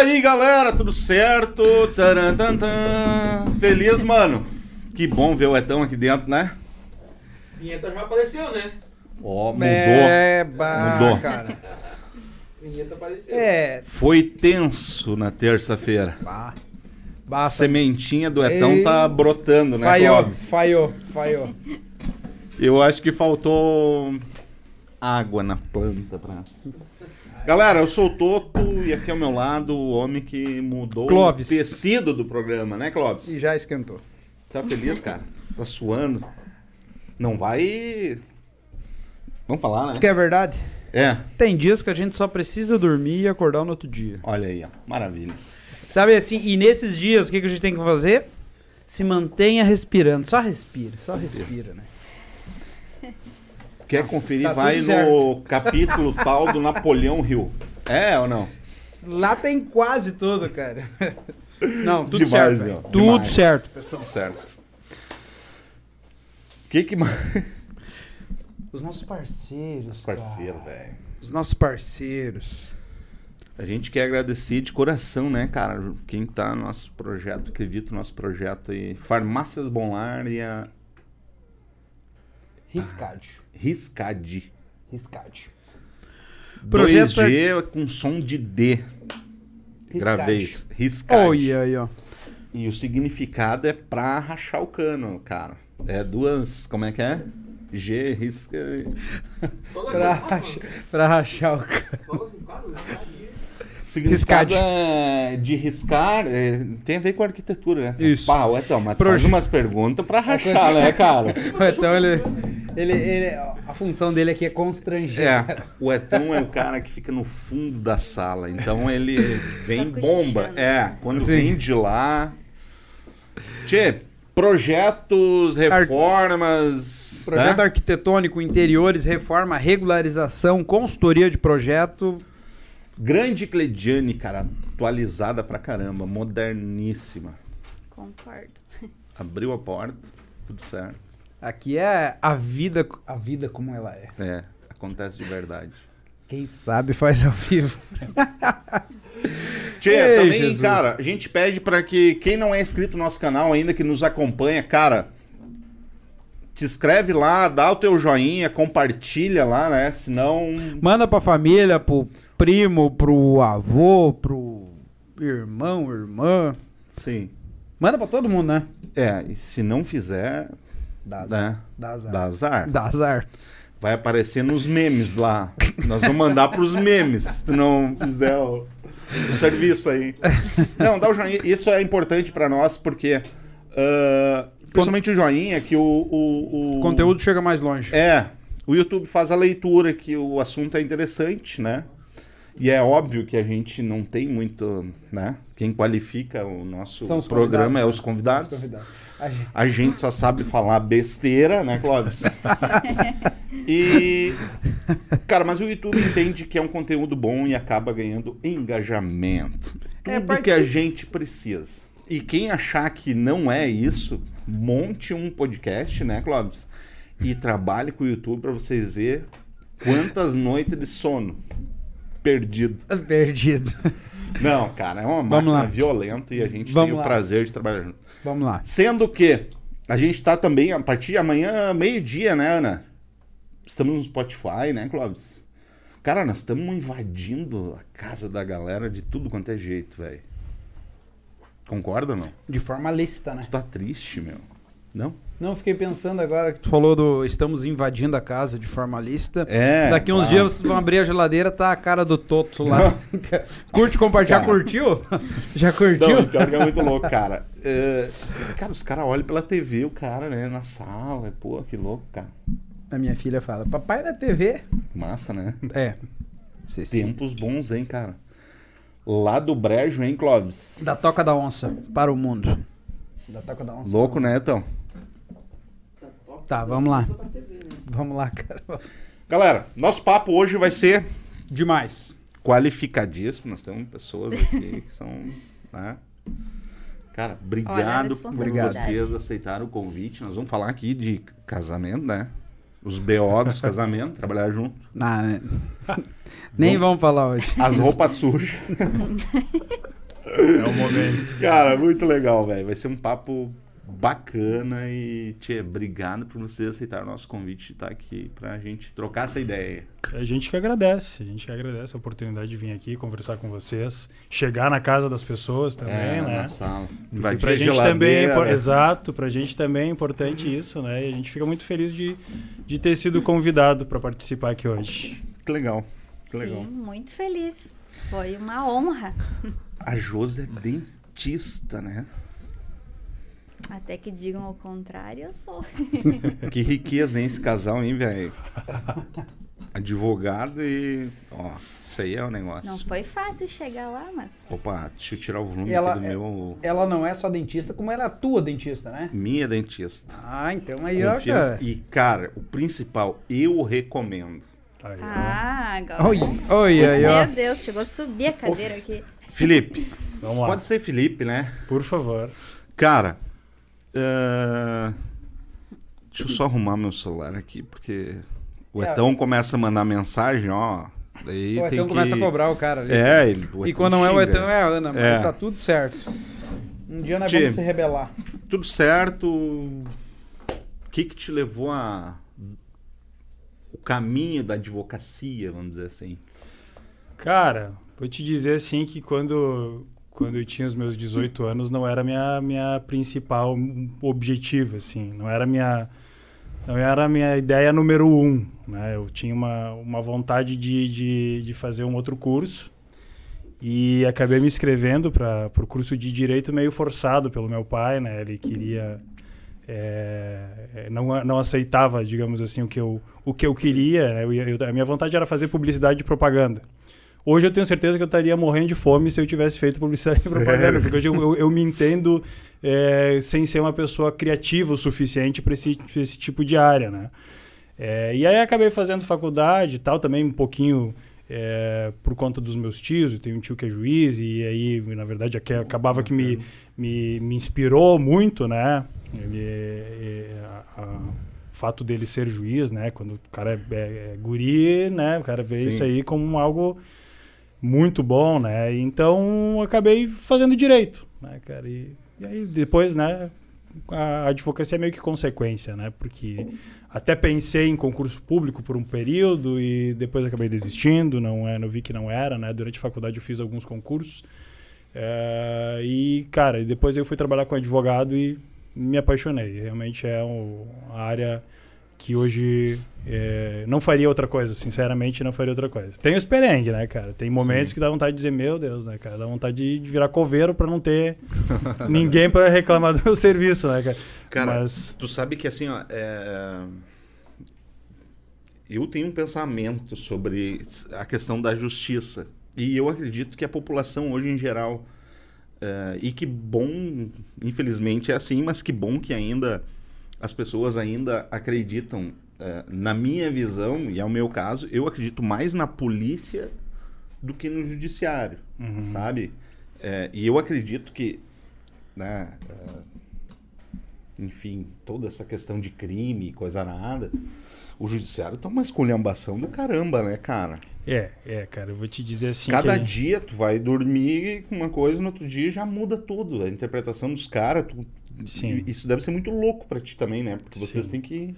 E aí, galera, tudo certo? Taran, tan, tan. Feliz, mano. Que bom ver o Etão aqui dentro, né? Vinheta já apareceu, né? Ó, mudou. É, bah, Mudou. cara. Vinheta apareceu. É. Foi tenso na terça-feira. Bah. A sementinha do Etão Ei. tá brotando, né, Falhou, Clóvis? falhou, falhou. Eu acho que faltou água na planta pra... Galera, eu sou o Toto e aqui ao meu lado o homem que mudou Clóvis. o tecido do programa, né, Clóvis? E já esquentou. Tá feliz, cara? Tá suando? Não vai... Vamos falar, né? Porque é verdade. É, Tem dias que a gente só precisa dormir e acordar no outro dia. olha aí, ó. Maravilha. Sabe assim, e nesses dias o que, que a gente tem que fazer? Se mantenha respirando. Só respira, só respira, né? Quer conferir? tá vai no certo. capítulo tal do Napoleão Hill. É ou não? Lá tem quase tudo, cara. Não, tudo Demais, certo. ó. Tudo Demais. certo. Tá tudo certo. Que que mais? Os nossos parceiros. Parceiro, velho. Os nossos parceiros. A gente quer agradecer de coração, né, cara? Quem tá no nosso projeto, acredita no nosso projeto aí. Farmácias Bonlar e a Riscade. Riscad. Riscade. 2G com som de D. Gravei Riscade. isso. Riscad. Olha aí, ó. E o significado é pra rachar o cano, cara. É duas. Como é que é? G, risca. Pra, racha- pra rachar o cara. Todas as quadros, né? Significado é de riscar, é, tem a ver com arquitetura, né? Isso. Pá, ué, então, mas Proje- faz umas perguntas pra rachar, né, cara? Então ele, ele, ele. A função dele aqui é constranger. É, o Etão é o cara que fica no fundo da sala, então ele vem bomba. É, quando Sim. vem de lá. Tchê, projetos, reformas. Projeto né? arquitetônico, interiores, reforma, regularização, consultoria de projeto. Grande Clediane, cara, atualizada pra caramba, moderníssima. Concordo. Abriu a porta, tudo certo. Aqui é a vida, a vida como ela é. É, acontece de verdade. Quem sabe faz ao vivo. Tchê, Ei, também, Jesus. cara, a gente pede pra que quem não é inscrito no nosso canal ainda, que nos acompanha, cara, te inscreve lá, dá o teu joinha, compartilha lá, né? Senão. Manda pra família, pro primo, pro avô, pro irmão, irmã. Sim. Manda pra todo mundo, né? É, e se não fizer, Dá azar. né? Dá azar. Dá azar. Dá azar. Vai aparecer nos memes lá. Nós vamos mandar pros memes, se não fizer o, o serviço aí. Não, dá o joinha. Isso é importante pra nós, porque. ah, principalmente o joinha, que o. o, o O conteúdo chega mais longe. É, o YouTube faz a leitura que o assunto é interessante, né? E é óbvio que a gente não tem muito, né? Quem qualifica o nosso programa é os convidados. Os convidados. A gente- A gente só sabe falar besteira, né, Clóvis? e. Cara, mas o YouTube entende que é um conteúdo bom e acaba ganhando engajamento. Tudo É, que participa- a gente precisa. E quem achar que não é isso, monte um podcast, né, Clóvis? E trabalhe com o YouTube pra vocês verem quantas noites de sono perdido. Perdido. Não, cara, é uma máquina violenta e a gente Vamos tem o lá. prazer de trabalhar junto. Vamos lá. Sendo que a gente tá também, a partir de amanhã, meio-dia, né, Ana? Estamos no Spotify, né, Clóvis? Cara, nós estamos invadindo a casa da galera de tudo quanto é jeito, velho. Concorda ou não? De forma lícita, né? Tu tá triste, meu. Não? Não, fiquei pensando agora que tu falou do estamos invadindo a casa de forma lícita. É. Daqui uns claro. dias vocês vão abrir a geladeira, tá a cara do Toto lá. Curte, compartilha. Já Cara. curtiu? Já curtiu? Não, pior que é muito louco, cara. É, cara, os caras olham pela TV, o cara, né, na sala. Pô, que louco, cara. A minha filha fala, papai da TV. Massa, né? É. Ceci. Tempos bons, hein, cara. Lá do Brejo, hein, Clóvis? Da Toca da Onça para o mundo. Da Toca da Onça. Louco, né, então? Tá, vamos lá. Vamos lá, cara. Galera, nosso papo hoje vai ser Demais. qualificadíssimo. Nós temos pessoas aqui que são. Né? Cara, obrigado por vocês aceitarem o convite. Nós vamos falar aqui de casamento, né? os BO dos casamentos, trabalhar junto. Ah, né? Nem vamos falar hoje. As roupas sujas. É o momento. Cara, muito legal, velho. Vai ser um papo bacana e, tchê, obrigado por você aceitar o nosso convite de estar aqui pra gente trocar essa ideia. A gente que agradece, a gente que agradece a oportunidade de vir aqui conversar com vocês, chegar na casa das pessoas também, é, né? na sala. E Invadir pra a gente também, é impor- exato, pra gente também é importante isso, né? E a gente fica muito feliz de, de ter sido convidado para participar aqui hoje. Que legal. Que Sim, legal. muito feliz. Foi uma honra. A Josi é dentista, né? Até que digam o contrário, eu sou. Que riqueza, hein, esse casal, hein, velho? Advogado e. Ó, isso aí é o negócio. Não foi fácil chegar lá, mas. Opa, deixa eu tirar o volume Ela aqui do é- meu. Ela não é só dentista, como ela atua dentista, né? Minha dentista. Ah, então aí, ó, cara. E, cara, o principal, eu recomendo. Aí. Ah, agora. Oi, oi, aí, ó. Meu Deus, chegou a subir a cadeira aqui. Felipe, Vamos lá, pode ser Felipe, né? por favor. Cara, é, deixa eu só arrumar meu celular aqui, porque o É. Etão começa a mandar mensagem, ó. Daí O tem Etão que... começa a cobrar o cara ali. É, ele, o E quando não é o. Etão, é a Ana, mas É. tá tudo certo. Um dia nós Tchê. vamos se rebelar. Tudo certo. O que que te levou a... O caminho da advocacia, vamos dizer assim. Cara, vou te dizer assim que quando, quando eu tinha os meus 18 anos não era minha minha principal objetivo, assim, não era minha não era a minha ideia número um, né? Eu tinha uma, uma vontade de, de, de fazer um outro curso e acabei me inscrevendo para o curso de direito meio forçado pelo meu pai, né? Ele queria é, não, não aceitava, digamos assim, o que eu, o que eu queria. né? Eu eu- a minha vontade era fazer publicidade e propaganda. Hoje eu tenho certeza que eu estaria morrendo de fome se eu tivesse feito publicidade e propaganda, porque hoje eu, eu, eu me entendo é, sem ser uma pessoa criativa o suficiente para esse, pra esse tipo de área, né? É, e aí acabei fazendo faculdade e tal, também um pouquinho é, por conta dos meus tios. Eu tenho um tio que é juiz e aí, na verdade, acabava que me, me, me inspirou muito, né? Ele, é- é- a- a- o fato dele ser juiz, né? Quando o cara é, é- é guri, né? O cara vê Sim. isso aí como algo muito bom, né? Então, acabei fazendo direito, né, cara? E, e aí, depois, né? A advocacia é meio que consequência, né? Porque até pensei em concurso público por um período e depois acabei desistindo, não é, não vi que não era, né? Durante a faculdade eu fiz alguns concursos. É, e, cara, depois eu fui trabalhar com advogado e me apaixonei. Realmente é um- a área que hoje é, não faria outra coisa, sinceramente não faria outra coisa. Tem os perrengues, né, cara? Tem momentos Sim. que dá vontade de dizer, meu Deus, né, cara? Dá vontade de, de virar coveiro pra não ter ninguém pra reclamar do meu serviço, né, cara? Cara, Mas, Tu sabe que assim, ó, é... eu tenho um pensamento sobre a questão da justiça. E eu acredito que a população hoje em geral, é, e que bom, infelizmente é assim, mas que bom que ainda as pessoas ainda acreditam, é, na minha visão, e é o meu caso, eu acredito mais na polícia do que no judiciário, Uhum. sabe? É, e eu acredito que, né, é, enfim, toda essa questão de crime e coisa nada, o judiciário tá uma esculhambação do caramba, né, cara? é, é, cara, eu vou te dizer assim Cada que... dia tu vai dormir com uma coisa, no outro dia já muda tudo. A interpretação dos caras, tu- Sim. isso deve ser muito louco pra ti também, né? Porque vocês Sim. têm que...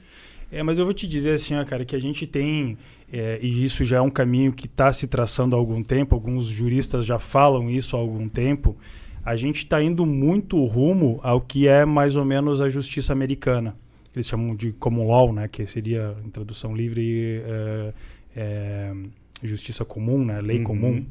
É, mas eu vou te dizer assim, ó, cara, que a gente tem, é, e isso já é um caminho que está se traçando há algum tempo, alguns juristas já falam isso há algum tempo, a gente está indo muito rumo ao que é mais ou menos a justiça americana. Eles chamam de common law, né, que seria, em tradução livre, é, é, justiça comum, né, lei Uhum. comum.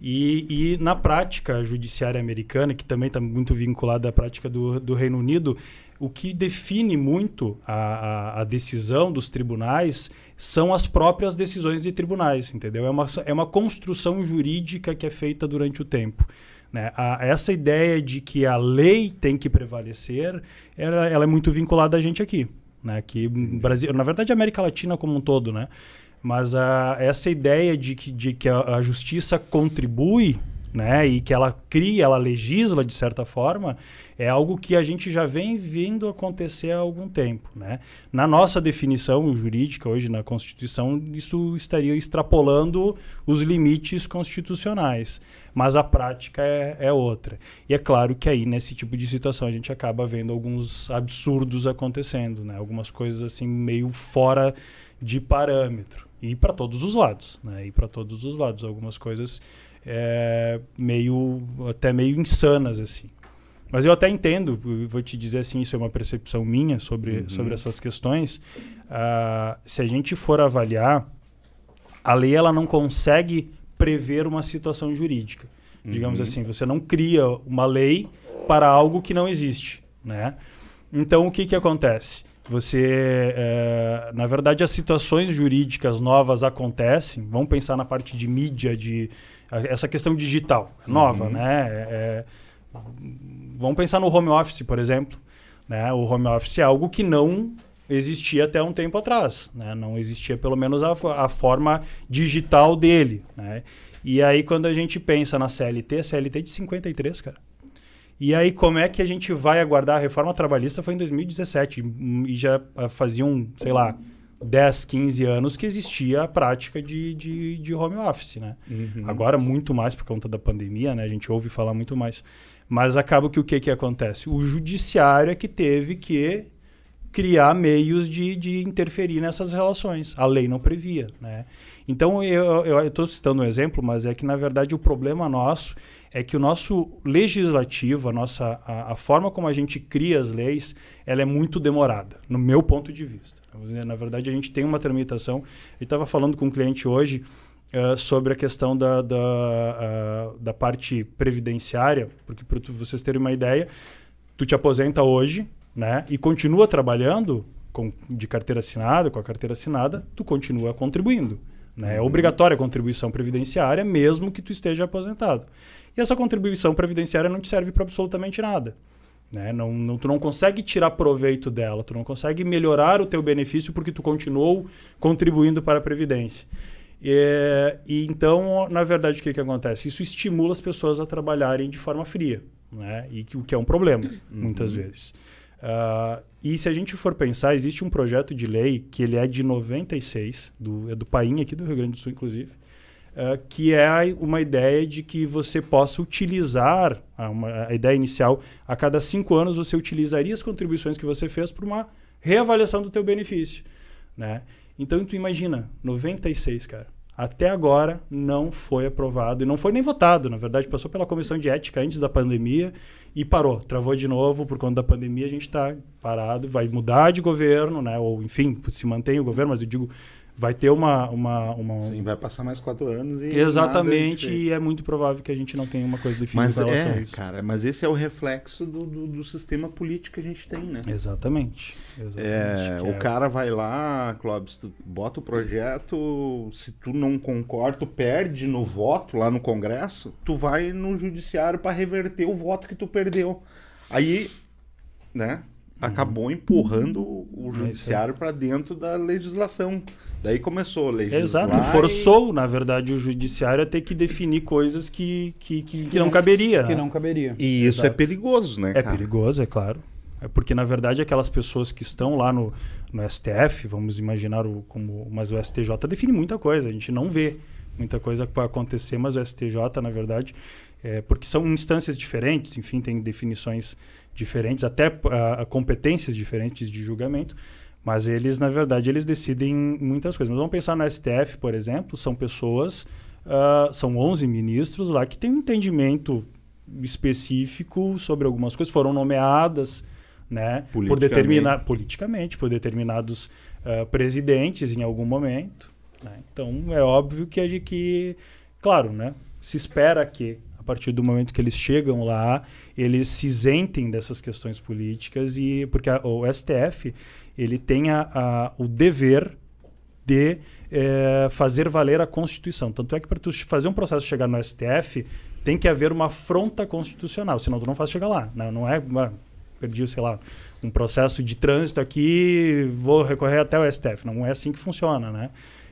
E, e na prática judiciária americana, que também está muito vinculada à prática do, do Reino Unido, o que define muito a, a, a decisão dos tribunais são as próprias decisões de tribunais, entendeu? É uma, é uma construção jurídica que é feita durante o tempo. Né? A, essa ideia de que a lei tem que prevalecer, ela, ela é muito vinculada a gente aqui. Né? No Brasil, na verdade, a América Latina como um todo, né? Mas a, essa ideia de que, de que a, a justiça contribui né, e que ela cria, ela legisla de certa forma, é algo que a gente já vem vindo acontecer há algum tempo, né? Na nossa definição jurídica hoje na Constituição, isso estaria extrapolando os limites constitucionais, mas a prática é, é outra. E é claro que aí nesse tipo de situação a gente acaba vendo alguns absurdos acontecendo, né? Algumas coisas assim meio fora de parâmetro e para todos os lados, né? E para todos os lados, algumas coisas é, meio até meio insanas assim. Mas eu até entendo, vou te dizer assim, isso é uma percepção minha sobre, Uhum. sobre essas questões. Ah, se a gente for avaliar, a lei ela não consegue prever uma situação jurídica. Digamos Uhum. assim, você não cria uma lei para algo que não existe, né? Então, o que, que acontece? Você, eh, na verdade, as situações jurídicas novas acontecem. Vamos pensar na parte de mídia, de a- essa questão digital, é nova, Uhum. né? É- é- vamos pensar no home office, por exemplo. Né? O home office é algo que não existia até um tempo atrás. Né? Não existia, pelo menos, a, a forma digital dele. Né? E aí, quando a gente pensa na CLT, a CLT é de 53, cara. E aí, como é que a gente vai aguardar? A reforma trabalhista foi em 2017 hum, e já ah, faziam, sei lá, 10, 15 anos que existia a prática de, de, de home office, né? Uhum. Agora muito mais por conta da pandemia, né? A gente ouve falar muito mais. Mas acaba que o que, que acontece? O judiciário é que teve que criar meios de, de interferir nessas relações. A lei não previa, né? Então, eu estou citando um exemplo, mas é que, na verdade, o problema nosso é que o nosso legislativo, a, nossa, a, a forma como a gente cria as leis, ela é muito demorada, no meu ponto de vista. Na verdade, a gente tem uma tramitação. Eu estava falando com um cliente hoje uh, sobre a questão da, da, uh, da parte previdenciária, porque para vocês terem uma ideia, tu te aposenta hoje, né, e continua trabalhando com, de carteira assinada, com a carteira assinada, tu continua contribuindo. Né? É obrigatória a contribuição previdenciária, mesmo que tu esteja aposentado. E essa contribuição previdenciária não te serve para absolutamente nada. Né? Não, não, tu não consegue tirar proveito dela, tu não consegue melhorar o teu benefício porque tu continuou contribuindo para a Previdência. E, e então, na verdade, o que, que acontece? Isso estimula as pessoas a trabalharem de forma fria, né? e que, o que é um problema, muitas vezes. Uh, e se a gente for pensar, existe um projeto de lei que ele é de 96, do, é do Paim aqui do Rio Grande do Sul, inclusive, uh, que é uma ideia de que você possa utilizar, a, uma, a ideia inicial, a cada cinco anos você utilizaria as contribuições que você fez para uma reavaliação do teu benefício. Né? Então, tu imagina, 96, cara. Até agora não foi aprovado e não foi nem votado. Na verdade, passou pela comissão de ética antes da pandemia e parou. Travou de novo por conta da pandemia. A gente está parado. Vai mudar de governo, né? Ou, enfim, se mantém o governo, mas eu digo, vai ter uma. uma, uma... Sim, vai passar mais quatro anos e. Exatamente, e é muito provável que a gente não tenha uma coisa definida mas é, cara, mas esse é o reflexo do, do, do sistema político que a gente tem, né? Exatamente. exatamente É, o é... cara vai lá, Clóvis, tu bota o projeto, se tu não concorda, tu perde no voto lá no Congresso, tu vai no judiciário para reverter o voto que tu perdeu. Aí, né, acabou empurrando o judiciário para dentro da legislação. Daí começou a legislar. Exato, forçou, na verdade, o judiciário a ter que definir coisas que, que, que, que não caberia. Que né? não caberia. E isso Exato. é perigoso, né, É cara? perigoso, é claro. É porque, na verdade, aquelas pessoas que estão lá no, no STF, vamos imaginar o, como. Mas o STJ define muita coisa, a gente não vê muita coisa para acontecer, mas o STJ, na verdade, é, porque são instâncias diferentes, enfim, tem definições diferentes, até uh, competências diferentes de julgamento, mas eles, na verdade, eles decidem muitas coisas. Mas vamos pensar no STF, por exemplo, são pessoas, uh, são 11 ministros lá que têm um entendimento específico sobre algumas coisas, foram nomeadas né, por determinar politicamente por determinados uh, presidentes em algum momento. Né? Então é óbvio que, a, que, claro, né, se espera que partir do momento que eles chegam lá, eles se isentem dessas questões políticas e porque a, o STF ele tem a, a, o dever de é, fazer valer a Constituição. Tanto é que para tu fazer um processo chegar no STF tem que haver uma afronta constitucional, senão tu não faz chegar lá. Não, não é uma, perdi, sei lá, um processo de trânsito aqui, vou recorrer até o STF. Não é assim que funciona, né?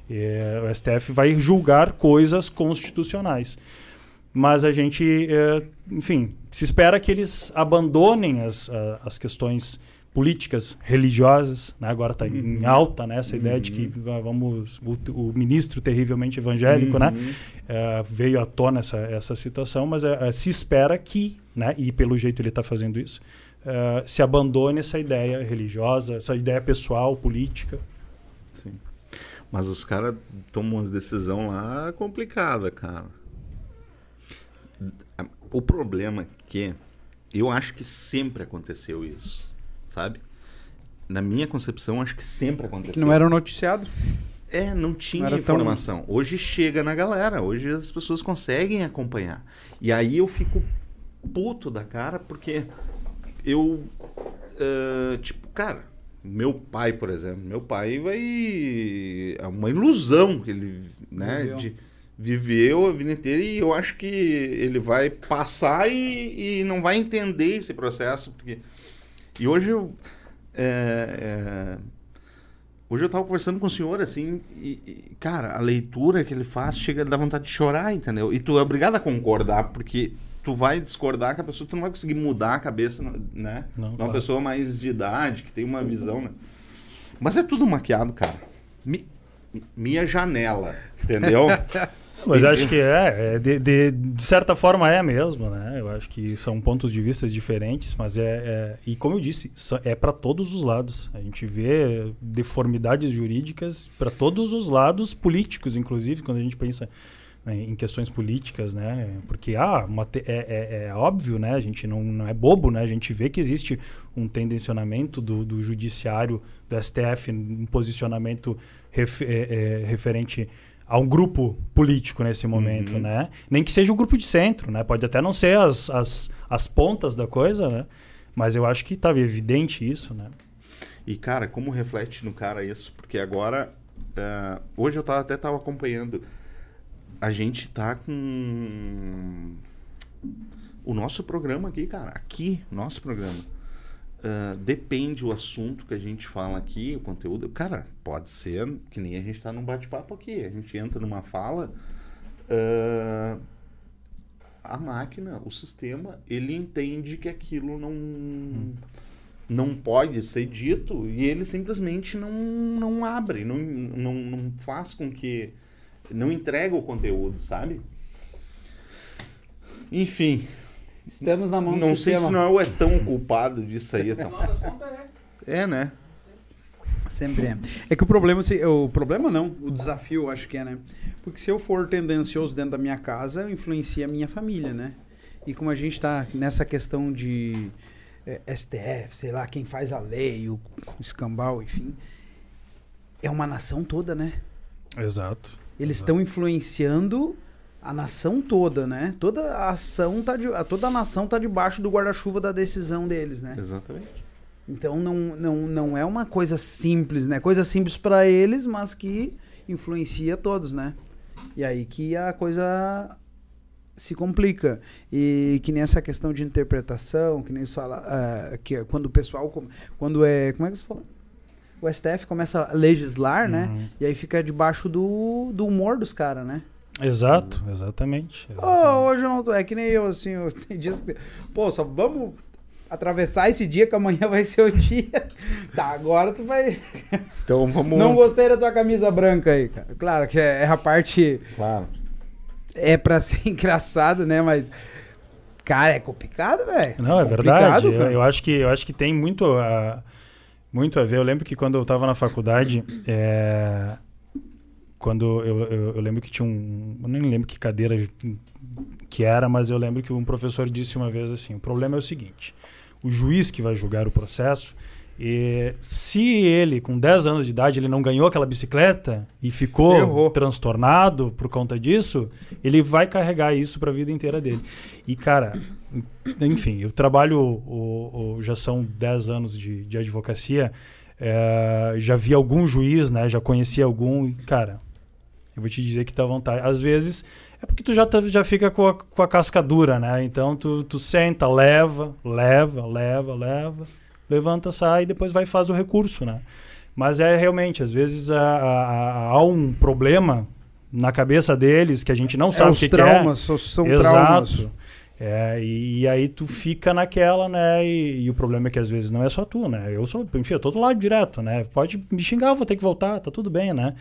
É, o STF vai julgar coisas constitucionais. Mas a gente, eh, enfim, se espera que eles abandonem as, as questões políticas, religiosas, né? agora está Uhum. em alta né? essa ideia de que ah, vamos o, o ministro terrivelmente evangélico, né? Uhum. Eh, veio à tona essa, essa situação, mas eh, se espera que, né? e pelo jeito ele está fazendo isso, se abandone essa ideia religiosa, essa ideia pessoal, política. Sim. Mas os caras tomam umas decisões lá complicada, cara. O problema é que eu acho que sempre aconteceu isso, sabe? Na minha concepção, acho que sempre aconteceu. Que não era um noticiado. É, não tinha Não era tão- informação. Hoje chega na galera, hoje as pessoas conseguem acompanhar. E aí eu fico puto da cara porque eu. ah, tipo, cara, meu pai, por exemplo, meu pai vai. É uma ilusão que ele. Né, de, viveu a vida inteira e eu acho que ele vai passar e, e não vai entender esse processo. Porque... E hoje eu. é, é, Hoje eu tava conversando com o senhor, assim, e, e, cara, a leitura que ele faz chega a dar vontade de chorar, entendeu? E tu é obrigado a concordar, porque tu vai discordar com a pessoa, tu não vai conseguir mudar a cabeça, né? Não, De uma claro. pessoa mais de idade, que tem uma visão, né? Mas é tudo maquiado, cara. Mi- minha janela, entendeu? Mas E- acho que é, é de, de, de certa forma é mesmo, né? Eu acho que são pontos de vista diferentes, mas é, é- e como eu disse, é para todos os lados. A gente vê deformidades jurídicas para todos os lados políticos, inclusive quando a gente pensa né, em questões políticas, né? Porque ah, é, é- é óbvio, né? A gente não, não é bobo, né? A gente vê que existe um tendencionamento do, do judiciário, do STF, um posicionamento ref- é- é, referente a um grupo político nesse momento, Uhum. né? Nem que seja o grupo de centro, né? Pode até não ser as, as, as pontas da coisa, né? Mas eu acho que estava evidente isso, né? E, cara, como reflete no cara isso? Porque agora, eh, hoje eu tava, até tava acompanhando, a gente tá com o nosso programa aqui, cara. Aqui, nosso programa. Ah, depende o assunto que a gente fala aqui, o conteúdo. Cara, pode ser que nem a gente tá num bate-papo aqui. A gente entra numa fala. ah, a máquina, o sistema, ele entende que aquilo não não pode ser dito e ele simplesmente não, não abre, não, não, não faz com que. não entrega o conteúdo, sabe? Enfim, Estamos na mão do não sei sistema. se não é tão culpado disso aí. No Então. final das contas é. É, né? Sempre é. É que o problema, se- o problema não, o desafio eu acho que é, né? Porque se eu for tendencioso dentro da minha casa, eu influencio a minha família, né? E como a gente tá nessa questão de eh, STF, sei lá, quem faz a lei, o escambau, enfim, é uma nação toda, né? Exato. Eles estão influenciando a nação toda, né? Toda a ação tá de, toda a nação tá debaixo do guarda-chuva da decisão deles, né? Exatamente. Então não, não, não é uma coisa simples, né? Coisa simples para eles, mas que influencia todos, né? E aí que a coisa se complica. E que nem essa questão de interpretação, que nem isso fala, ah, que é quando o pessoal, quando é, como é que você fala? O STF começa a legislar, né? Uhum. E aí fica debaixo do, do humor dos caras, né? Exato, exatamente. Ô, exatamente. hoje eu não tô. É que nem eu, assim. Eu, tem dias que. Pô, só vamos atravessar esse dia que amanhã vai ser o dia. Tá, agora tu vai. Então vamos. Não gostei da tua camisa branca aí, cara. Claro que é, é a parte. Claro. É pra ser engraçado, né? Mas. Cara, é complicado, velho. Não, é Complicado, verdade. Eu, eu acho que, eu acho que tem muito a, muito a ver. Eu lembro que quando eu estava na faculdade, é, quando eu, eu, eu lembro que tinha um. Eu nem lembro que cadeira que era, mas eu lembro que um professor disse uma vez assim: o problema é o seguinte, o juiz que vai julgar o processo. E se ele, com 10 anos de idade, ele não ganhou aquela bicicleta e ficou Ferrou. transtornado por conta disso, ele vai carregar isso para a vida inteira dele. E, cara, enfim, eu trabalho, o, o- já são 10 anos de, de advocacia, é, já vi algum juiz, né? Já conheci algum, e, cara, eu vou te dizer que tá à vontade. Às vezes é porque tu já, tá- já fica com a, com a casca dura, né? Então tu, tu senta, leva, leva, leva, leva, levanta, sai e depois vai e faz o recurso, né? Mas é realmente, às vezes há, um problema na cabeça deles, que a gente não É, sabe o os que, traumas, que são, são é. traumas. Exato. É, e, e aí tu fica naquela, né? E, e o problema é que às vezes não é só tu, né? Eu sou, enfim, eu tô do lado direto, né? Pode me xingar, vou ter que voltar, tá tudo bem, né?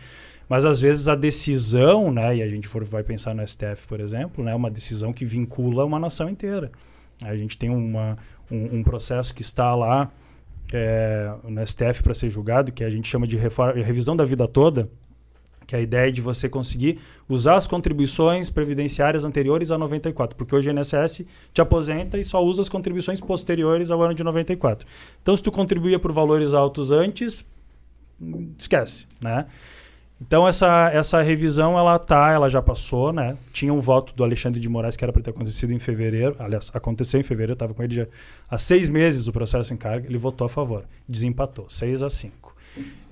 Mas às vezes a decisão, né? E a gente for, vai pensar no STF, por exemplo, né? Uma decisão que vincula uma nação inteira. A gente tem uma, um, um processo que está lá é, no STF para ser julgado, que a gente chama de revisão da vida toda, que é a ideia de você conseguir usar as contribuições previdenciárias anteriores a 94, porque hoje o INSS te aposenta e só usa as contribuições posteriores ao ano de 94. Então, se tu contribuía por valores altos antes, hum, esquece, né? Então essa, essa revisão ela tá, ela já passou, né? Tinha um voto do Alexandre de Moraes que era para ter acontecido em fevereiro, aliás, aconteceu em fevereiro, eu estava com ele já há seis meses o processo em carga, ele votou a favor, desempatou, 6 a 5.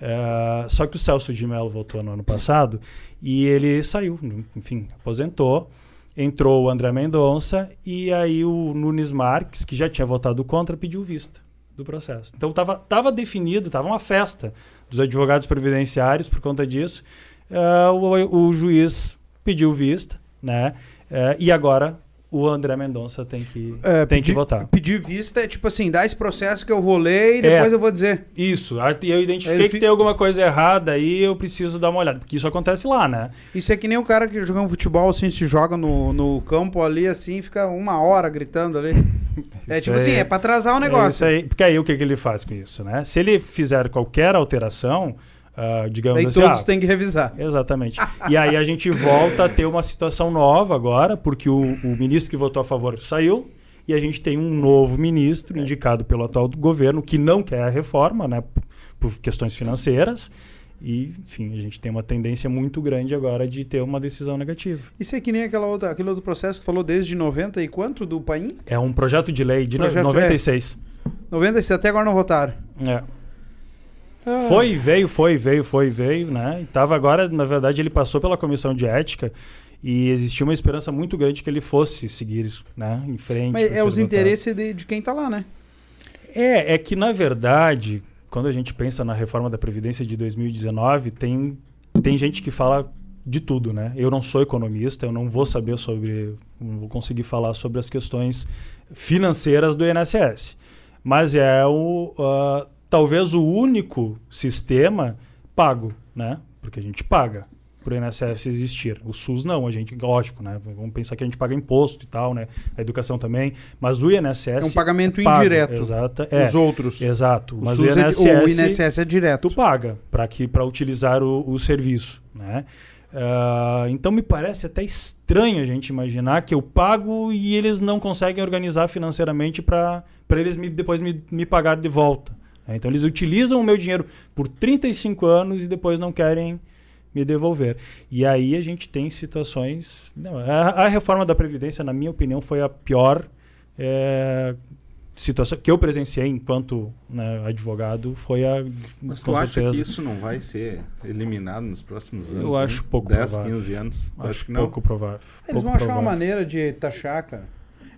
É, só que o Celso de Mello votou no ano passado e ele saiu, enfim, aposentou. Entrou o André Mendonça e aí o Nunes Marques, que já tinha votado contra, pediu vista do processo. Então estava tava definido, estava uma festa dos advogados previdenciários por conta disso. É, o, o juiz pediu vista, né? É, e agora o André Mendonça tem que, É, tem pedir- que votar. Pedir vista é tipo assim, dá esse processo que eu vou ler e É. depois eu vou dizer. Isso, eu identifiquei Ele que tem alguma coisa errada aí, eu preciso dar uma olhada, porque isso acontece lá, né? Isso é que nem o cara que jogando futebol assim, se joga no, no campo ali assim, fica uma hora gritando ali. É tipo assim, é pra atrasar o É negócio. isso aí, porque aí o que, que ele faz com isso, né? Se ele fizer qualquer alteração, ah, digamos Daí assim, todos ah, têm que revisar. Exatamente. e aí a gente volta a ter uma situação nova agora, porque o, o ministro que votou a favor saiu e a gente tem um novo ministro indicado pelo atual governo que não quer a reforma, né, por questões financeiras. E, enfim, a gente tem uma tendência muito grande agora de ter uma decisão negativa. Isso é que nem aquela outra, aquele outro processo que falou desde 90 e quanto do Paim? É um projeto de lei de Projeto- 96. 96, até agora não votaram. É. Foi, veio, foi, veio, foi, veio, né? E tava agora, na verdade, ele passou pela comissão de ética e existia uma esperança muito grande que ele fosse seguir, né, em frente. Mas é os interesses de, de quem tá lá, né? É, é que na verdade, quando a gente pensa na reforma da previdência de 2019, tem tem gente que fala de tudo, né? Eu não sou economista, eu não vou saber sobre, não vou conseguir falar sobre as questões financeiras do INSS, mas é o ah, talvez o único sistema pago, né? Porque a gente paga para o INSS existir. O SUS não, a gente, lógico, né? Vamos pensar que a gente paga imposto e tal, né? A educação também, mas o INSS É um pagamento pago, indireto. Exato, é. Os outros. Exato. O Mas SUS o é- INSS, o INSS é direto. tu paga para que para utilizar o, o serviço, né? Ah, então me parece até estranho a gente imaginar que eu pago e eles não conseguem organizar financeiramente para eles me, depois me, me pagar de volta. Né? Então eles utilizam o meu dinheiro por 35 anos e depois não querem me devolver. E aí a gente tem situações. Não, a, a reforma da Previdência, na minha opinião, foi a pior eh, situação que eu presenciei enquanto né, advogado. Foi a. Mas tu acha certeza. que isso não vai ser eliminado nos próximos anos? Eu hein? acho pouco 10, provável. 15 anos? Acho, acho que não. pouco provável. Eles pouco vão achar uma provável. maneira de taxar, cara.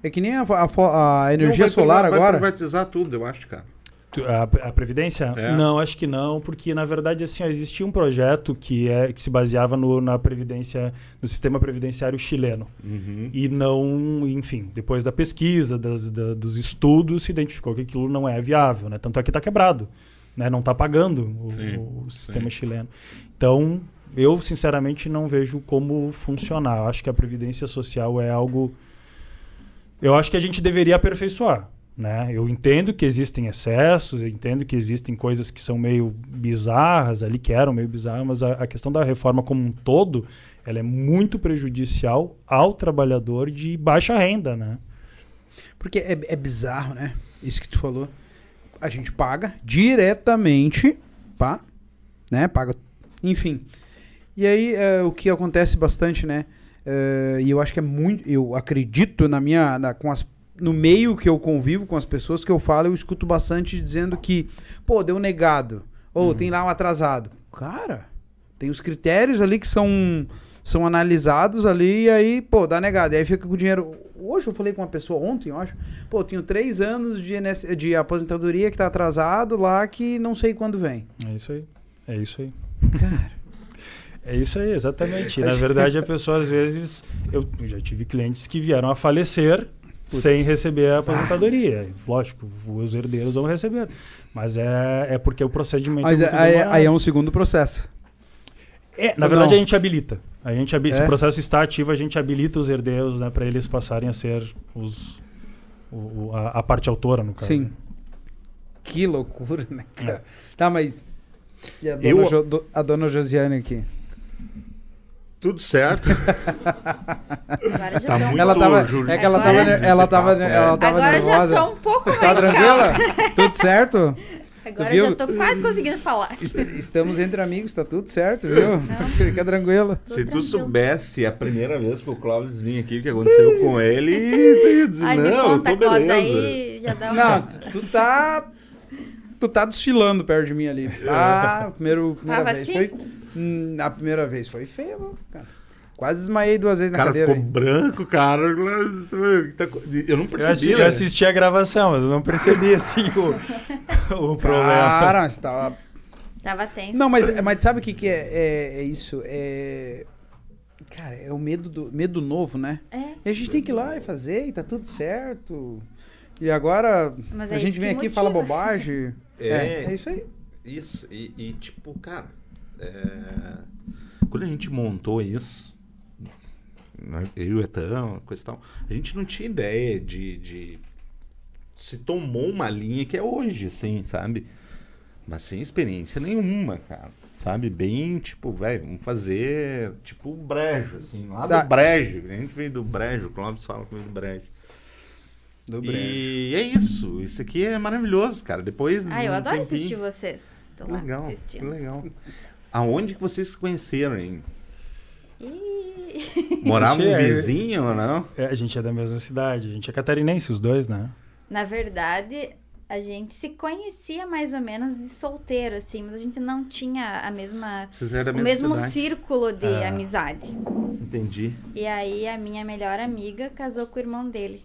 É que nem a, a a energia solar priva- Vai agora. privatizar tudo, eu acho, cara. A, a Previdência? É. Não, acho que não, porque na verdade assim, ó, existia um projeto que, é, que se baseava no, na Previdência, no sistema previdenciário chileno. Uhum. E não, enfim, depois da pesquisa, das, da- dos estudos, se identificou que aquilo não é viável, né? Tanto é que está quebrado, né? Não está pagando o, Sim, o sistema sim. chileno. Então, eu sinceramente não vejo como funcionar. Eu acho que a previdência social é algo, eu acho que a gente deveria aperfeiçoar. Né? Eu entendo que existem excessos, eu entendo que existem coisas que são meio bizarras ali, que eram meio bizarras, mas a, a questão da reforma como um todo, ela é muito prejudicial ao trabalhador de baixa renda, né? Porque é, é bizarro, né? Isso que tu falou. A gente paga diretamente, pá, né? Paga, enfim. E aí, é, o que acontece bastante, né? É, e eu acho que é muito. Eu acredito na minha. na- com as, no meio que eu convivo com as pessoas que eu falo, eu escuto bastante dizendo que, pô, deu negado. Ou tem lá um atrasado. Cara, tem os critérios ali que são são analisados ali e aí, pô, dá negado. E aí fica com o dinheiro. Hoje eu falei com uma pessoa ontem, eu acho. Pô, eu tenho três anos de, INS de aposentadoria que tá atrasado lá que não sei quando vem. É isso aí. É isso aí. Cara. É isso aí, exatamente. Na verdade, a pessoa, às vezes, eu já tive clientes que vieram a falecer sem receber a aposentadoria. Lógico, os herdeiros vão receber. Mas é, é porque o procedimento Mas é é- muito aí, demorado. aí é um segundo processo. É, na Ou verdade, não? a gente habilita. A gente habi- Se É? o processo está ativo, a gente habilita os herdeiros né, para eles passarem a ser os, o- o- a, a parte autora, no caso. Sim. Que loucura, né, cara? É. Tá, mas. E a Eu- dona, Jo- do- a dona Josiane aqui? Tudo certo. Agora já Tá muito Ela tava. Júlio É que ela Agora- tava. Ela tava, papo, ela tava Agora já nervosa. tô um pouco mais Tá tranquila? Tudo certo? Agora já tô quase conseguindo falar. Est- Estamos entre amigos, tá tudo certo, viu? Fica tranquila. Se tu tranquila. soubesse a primeira vez que o Clóvis vinha aqui, o que aconteceu com ele, tu ia dizer, Ai, me não, conta, eu tô Clóvis, beleza. aí já dá um... Não, tu tá. Tu tá desfilando perto de mim ali. Ah, primeiro, primeira Tava vez assim? foi. hum, A primeira vez foi feia, mano, cara. Quase desmaiei duas vezes na cara cadeira. ficou aí. branco, cara. Eu não Eu, percebi, assisti, né? eu assisti a gravação, mas eu não percebi assim o, o problema. Cara, você tava. Tava tenso. Não, mas, mas sabe o que, que é, é, é isso? É. Cara, é o medo do medo novo, né? É, E a gente tem que ir lá e fazer e tá tudo certo. E agora Mas a é gente vem aqui e fala bobagem. É. é, é isso aí. Isso, e, e, tipo, cara, é, quando a gente montou isso, né, eu e o Etão, coisa e tal, a gente não tinha ideia de, de. Se tomou uma linha que é hoje, assim, sabe? Mas sem experiência nenhuma, cara. Sabe? Bem, tipo, velho, vamos fazer, tipo, o brejo, assim, lá Tá. do brejo. A gente veio do brejo, o Clóvis fala comigo do brejo. Do E é isso. Isso aqui é maravilhoso, cara. Depois. Ah, eu num adoro tempinho- assistir vocês. Tô legal, que assistindo. legal. Aonde que vocês se conheceram, hein? Gente, um é- vizinho ou não? É, a gente é da mesma cidade, a gente é catarinense, os dois, né? Na verdade, a gente se conhecia mais ou menos de solteiro, assim, mas a gente não tinha a mesma, Vocês eram da o mesmo cidade. círculo de Ah. amizade. Entendi. E aí a minha melhor amiga casou com o irmão dele.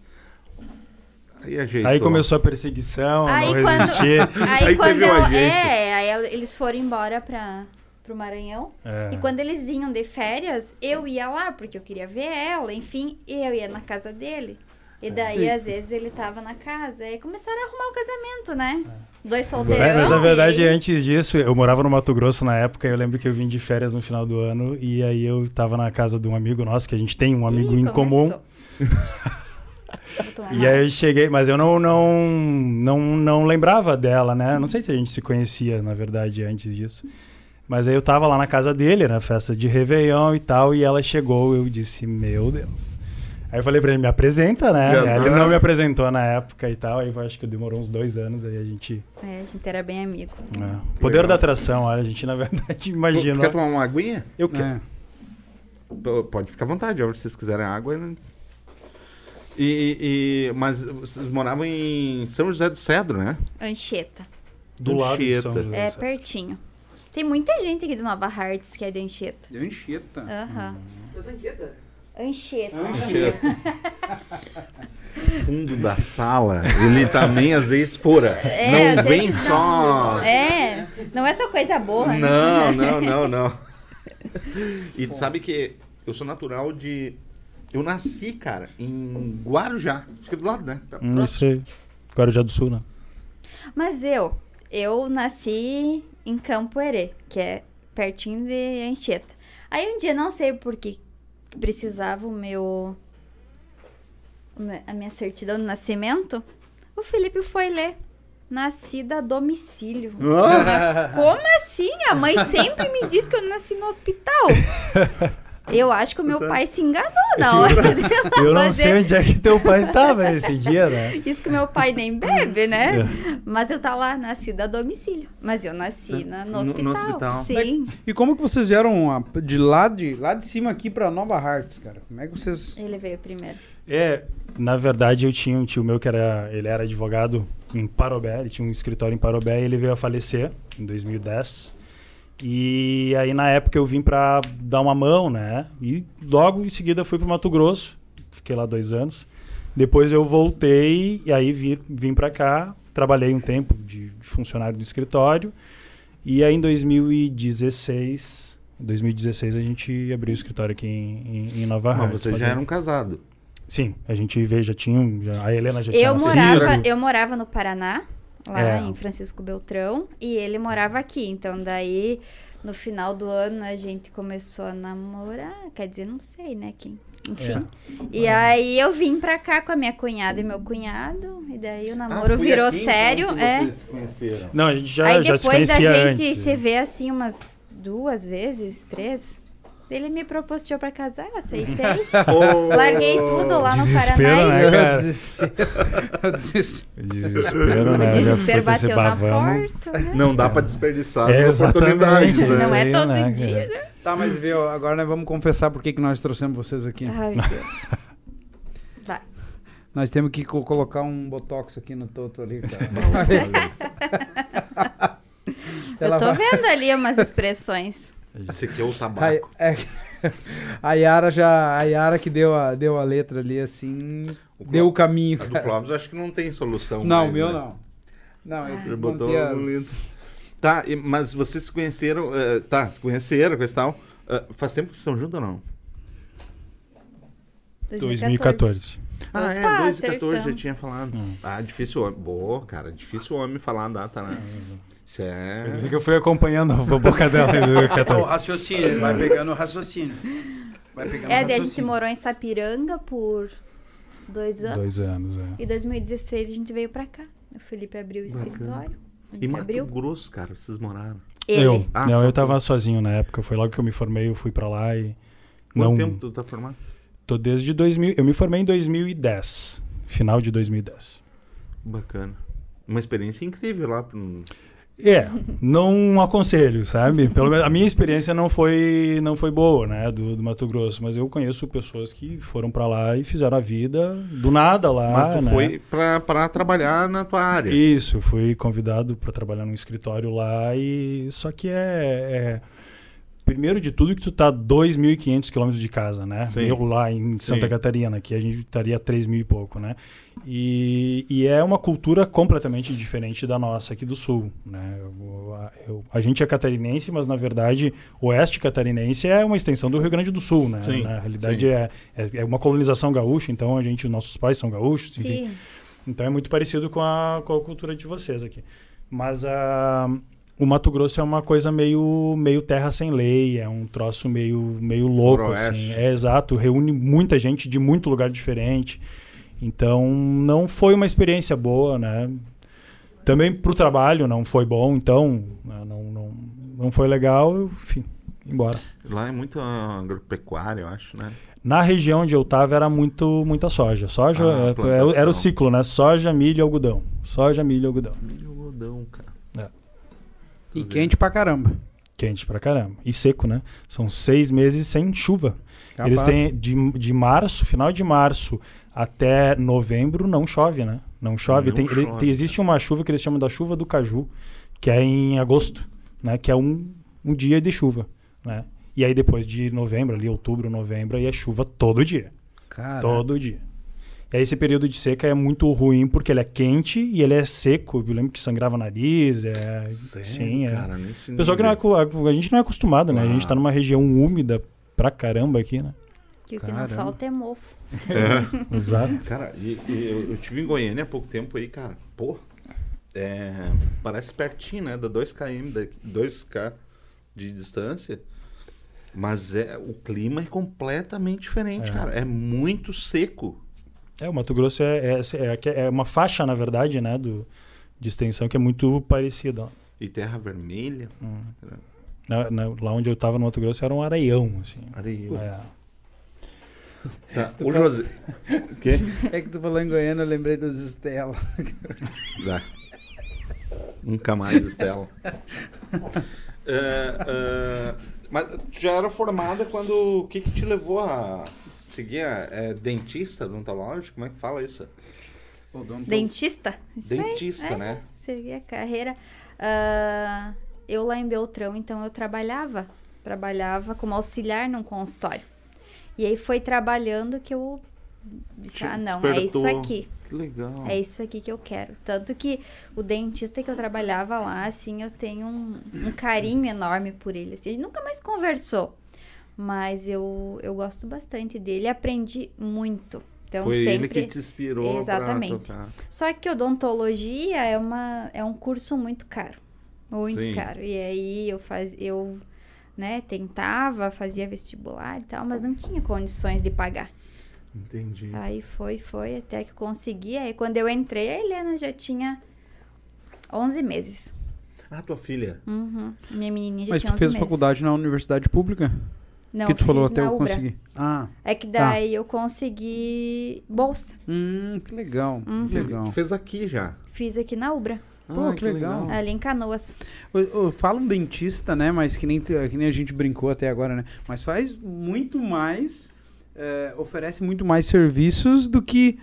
Aí ajeitou. Aí começou a perseguição, Aí não quando- resisti. Aí, Aí quando teve um eu, ajeito. é, aí eles foram embora pra, pro Maranhão. É. E quando eles vinham de férias, eu ia lá, porque eu queria ver ela, enfim, e eu ia na casa dele. E daí, Sim. às vezes, ele tava na casa. E começaram a arrumar o casamento, né? Dois É, solteirão. mas na verdade, e... antes disso, eu morava no Mato Grosso na época, eu lembro que eu vim de férias no final do ano, e aí eu tava na casa de um amigo nosso, que a gente tem um amigo Ih, em comum. começou. Tomar E aí eu cheguei, mas eu não, não, não, não lembrava dela, né? Não sei se a gente se conhecia, na verdade, antes disso. Mas aí eu tava lá na casa dele, na festa de Réveillon e tal, e ela chegou, eu disse, meu Deus. Aí eu falei pra ele, me apresenta, né? Já Ele tá. não me apresentou na época e tal, aí eu acho que demorou uns dois anos, aí a gente... É, a gente era bem amigo. é. Poder Legal. da atração, olha, a gente na verdade imaginou... Quer tomar uma aguinha? Eu quero. É. Pode ficar à vontade, que vocês quiserem água. né? E, e- mas vocês moravam em São José do Cedro, né? Anchieta. Do lado de São Anchieta. José. É pertinho. Tem muita gente aqui de Nova Hartz que é de Anchieta. Deu enxeta. Aham. Essa inquieta. Anchieta. Fundo da sala, ele também às vezes fora. É, não vem só. É, não é só coisa boa, né? Não, não, não, não. E tu sabe que eu sou natural de. Eu nasci, cara, em Guarujá. Fica do lado, né? Hum, Isso aí. Guarujá do Sul, né? Mas eu, eu nasci em Campo Herê, que é pertinho de Anchieta. Aí um dia, não sei por que precisava o meu... a minha certidão de nascimento, o Felipe foi ler. Nascida a domicílio. Ah, Mas como assim? A mãe sempre me diz que eu nasci no hospital. Eu acho que o meu pai se enganou na hora dela Eu não fazer sei onde é que teu pai tava esse dia, né? isso que meu pai nem bebe, né? É. Mas eu tava lá, nascida a domicílio. Mas eu nasci na, no, No- hospital. no hospital. Sim. E como que vocês vieram a- de lá de, lá de cima aqui pra Nova Hartz, cara? Como é que vocês... Ele veio primeiro. É, na verdade eu tinha um tio meu que era, ele era advogado em Parobé, ele tinha um escritório em Parobé e ele veio a falecer em 2010. E aí na época eu vim pra dar uma mão, né? E logo em seguida fui pro Mato Grosso, fiquei lá dois anos. Depois eu voltei e aí vi, vim pra cá, trabalhei um tempo de, de funcionário do escritório. E aí em 2016 Em 2016 a gente abriu o escritório aqui em, em, em Nova Mas vocês já eram casados. Sim, a gente veio, já tinha, um- já, a Helena já tinha Eu nascido. morava, eu morava no Paraná, lá É. em Francisco Beltrão, e ele morava aqui. Então, daí, no final do ano, a gente começou a namorar. Quer dizer, não sei, né? Quem, enfim. E aí eu vim pra cá com a minha cunhada e meu cunhado. E daí o namoro Ah, virou aqui, então, sério. que é. Vocês se conheceram. Não, a gente já, aí já se depois da conhecia gente antes. se ver assim umas duas vezes, três. Ele me propôs pra casar, eu aceitei. Ô, Larguei tudo lá no Desespero, Paraná. né, cara? desisti. Desespero, E né? o desespero bateu na porta. Né? Não dá pra desperdiçar É, as oportunidades, né? Não é aí, todo né, dia, cara? Tá, mas viu, agora nós vamos confessar por que que nós trouxemos vocês aqui. Ai, meu Deus. Vai. Nós temos que co- colocar um botox aqui no Toto ali, cara. Eu tô vendo ali umas expressões. Esse aqui é o A, tabaco. é, a Yara já. A Yara que deu a, deu a letra ali, assim. O deu o caminho. A do. Clóvis acho que não tem solução Não, mais, o meu né? não. Não, eu Ele botou um as- lindo. Tá, e- mas vocês se conheceram... eh, tá, se conheceram, coisa e tal. Ah, faz tempo que vocês estão juntos ou não? 2014. Ah, é, Opa, 2014 já acertamos. tinha falado. Hum. Ah, difícil homem. Boa, cara, difícil homem falar a data, né? É... vi que eu fui acompanhando a boca dela. em O 2014. raciocínio, vai pegando o raciocínio. Vai pegando É, o daí a gente raciocínio. morou em Sapiranga por dois anos. Dois anos, é. E 2016 a gente veio pra cá. O Felipe abriu o escritório. E Mato abriu. Grosso, cara, vocês moraram. Ele. Eu, Ah, não, eu tu. tava sozinho na época. Foi logo que eu me formei, eu fui pra lá e. Quanto não, tempo tu tá formado? tô desde 2000. Eu me formei em 2010. Final de 2010. Bacana. Uma experiência incrível lá. pro- É, não aconselho, sabe? Pelo menos a minha experiência não foi não foi boa, né, do, do Mato Grosso, mas eu conheço pessoas que foram pra lá e fizeram a vida do nada lá, Mas tu né? foi pra trabalhar na tua área. Isso, fui convidado para trabalhar num escritório lá e só que é, é- primeiro de tudo que tu tá 2.500 quilômetros de casa, né? Sim. Eu lá em Santa Sim. Catarina, aqui a gente estaria a 3 mil e pouco, né? E, e é uma cultura completamente diferente da nossa aqui do sul, né? Eu- a, eu- a gente é catarinense, mas na verdade o oeste catarinense é uma extensão do Rio Grande do Sul, né? Sim, Na realidade é, é, é uma colonização gaúcha, então a gente, nossos pais são gaúchos, enfim. Sim. Então é muito parecido com a, com a cultura de vocês aqui. Mas a, o Mato Grosso é uma coisa meio, meio terra sem lei, é um troço meio, meio louco, assim. É exato, reúne muita gente de muito lugar diferente. Então não foi uma experiência boa, né? Também pro trabalho não foi bom, então né, não, não, não foi legal, eu, enfim, embora. Lá é muito agropecuária, eu acho, né? Na região onde eu tava era muito muita soja. Soja Ah, é- plantação. era o ciclo, né? Soja, milho e algodão. Soja, milho e algodão. Milho algodão, cara. E quente pra caramba. Quente pra caramba. E seco, né? São seis meses sem chuva. Eles Capaz. têm de, de março, final de março até novembro não chove, né? Não chove. Não Tem, ele- chove, tem- existe uma chuva que eles chamam da chuva do caju, que é em agosto, né? Que é um, um dia de chuva, né? E aí depois de novembro, ali outubro, novembro, aí é chuva todo dia. Cara, Todo dia. E aí esse período de seca é muito ruim porque ele é quente e ele é seco. Eu lembro que sangrava nariz. É, Sério, sim, é. cara, nesse Pessoal que não é, a, a gente não é acostumado, né? A gente Ah. tá numa região úmida pra caramba aqui, né? Que o que não falta é mofo. É. Exato. Cara, e, e eu, eu tive em Goiânia há pouco tempo aí, cara. Pô, é, parece pertinho, né? Dá 2 km, daqui, 2k de distância. Mas é, o clima é completamente diferente, É. cara. É muito seco. É, o Mato Grosso é, é, é, é uma faixa, na verdade, né? Do, de extensão que é muito parecida. E terra vermelha. Hum. Na- na- lá onde eu tava no Mato Grosso era um areião, assim. Areia. É. Tá, o José. O quê? é que tu falou em Goiânia, eu lembrei das Estela. Dá. Nunca mais, Estela. É, é, mas tu já era formada quando. O que, que te levou a seguir a é, dentista odontológico? Como é que fala isso? Dentista? Isso aí, Dentista, é, né? Segui a carreira. Ah, eu lá em Beltrão, então eu trabalhava. Trabalhava como auxiliar num consultório. E aí foi trabalhando que eu ah, não, é isso despertou. aqui. Que legal. É isso aqui que eu quero. Tanto que o dentista que eu trabalhava lá, assim, eu tenho um, um carinho enorme por ele. Assim, a gente nunca mais conversou. Mas eu, eu gosto bastante dele e aprendi muito. Então, Foi sempre... ele que te inspirou Exatamente. pra tocar. Só que odontologia é, uma, é um curso muito caro. Muito Sim. caro. E aí eu faz, eu né, tentava, fazia vestibular e tal, mas não tinha condições de pagar. Entendi. Aí foi, foi, até que consegui. Aí quando eu entrei, a Helena já tinha 11 meses. Ah, tua filha. Uhum. Minha menininha já Mas tinha tu 11 fez meses. faculdade na universidade pública? Não, que tu falou até eu Ubra. conseguir. Ah, É que daí eu consegui bolsa. hum, que legal. Uhum. Que legal. Tu fez aqui já. Fiz aqui na Ubra, Pô, Ah, que legal. ali em Canoas. Eu, eu falo um dentista, né? Mas que nem, que nem a gente brincou até agora, né? Mas faz muito mais, é, oferece muito mais serviços do que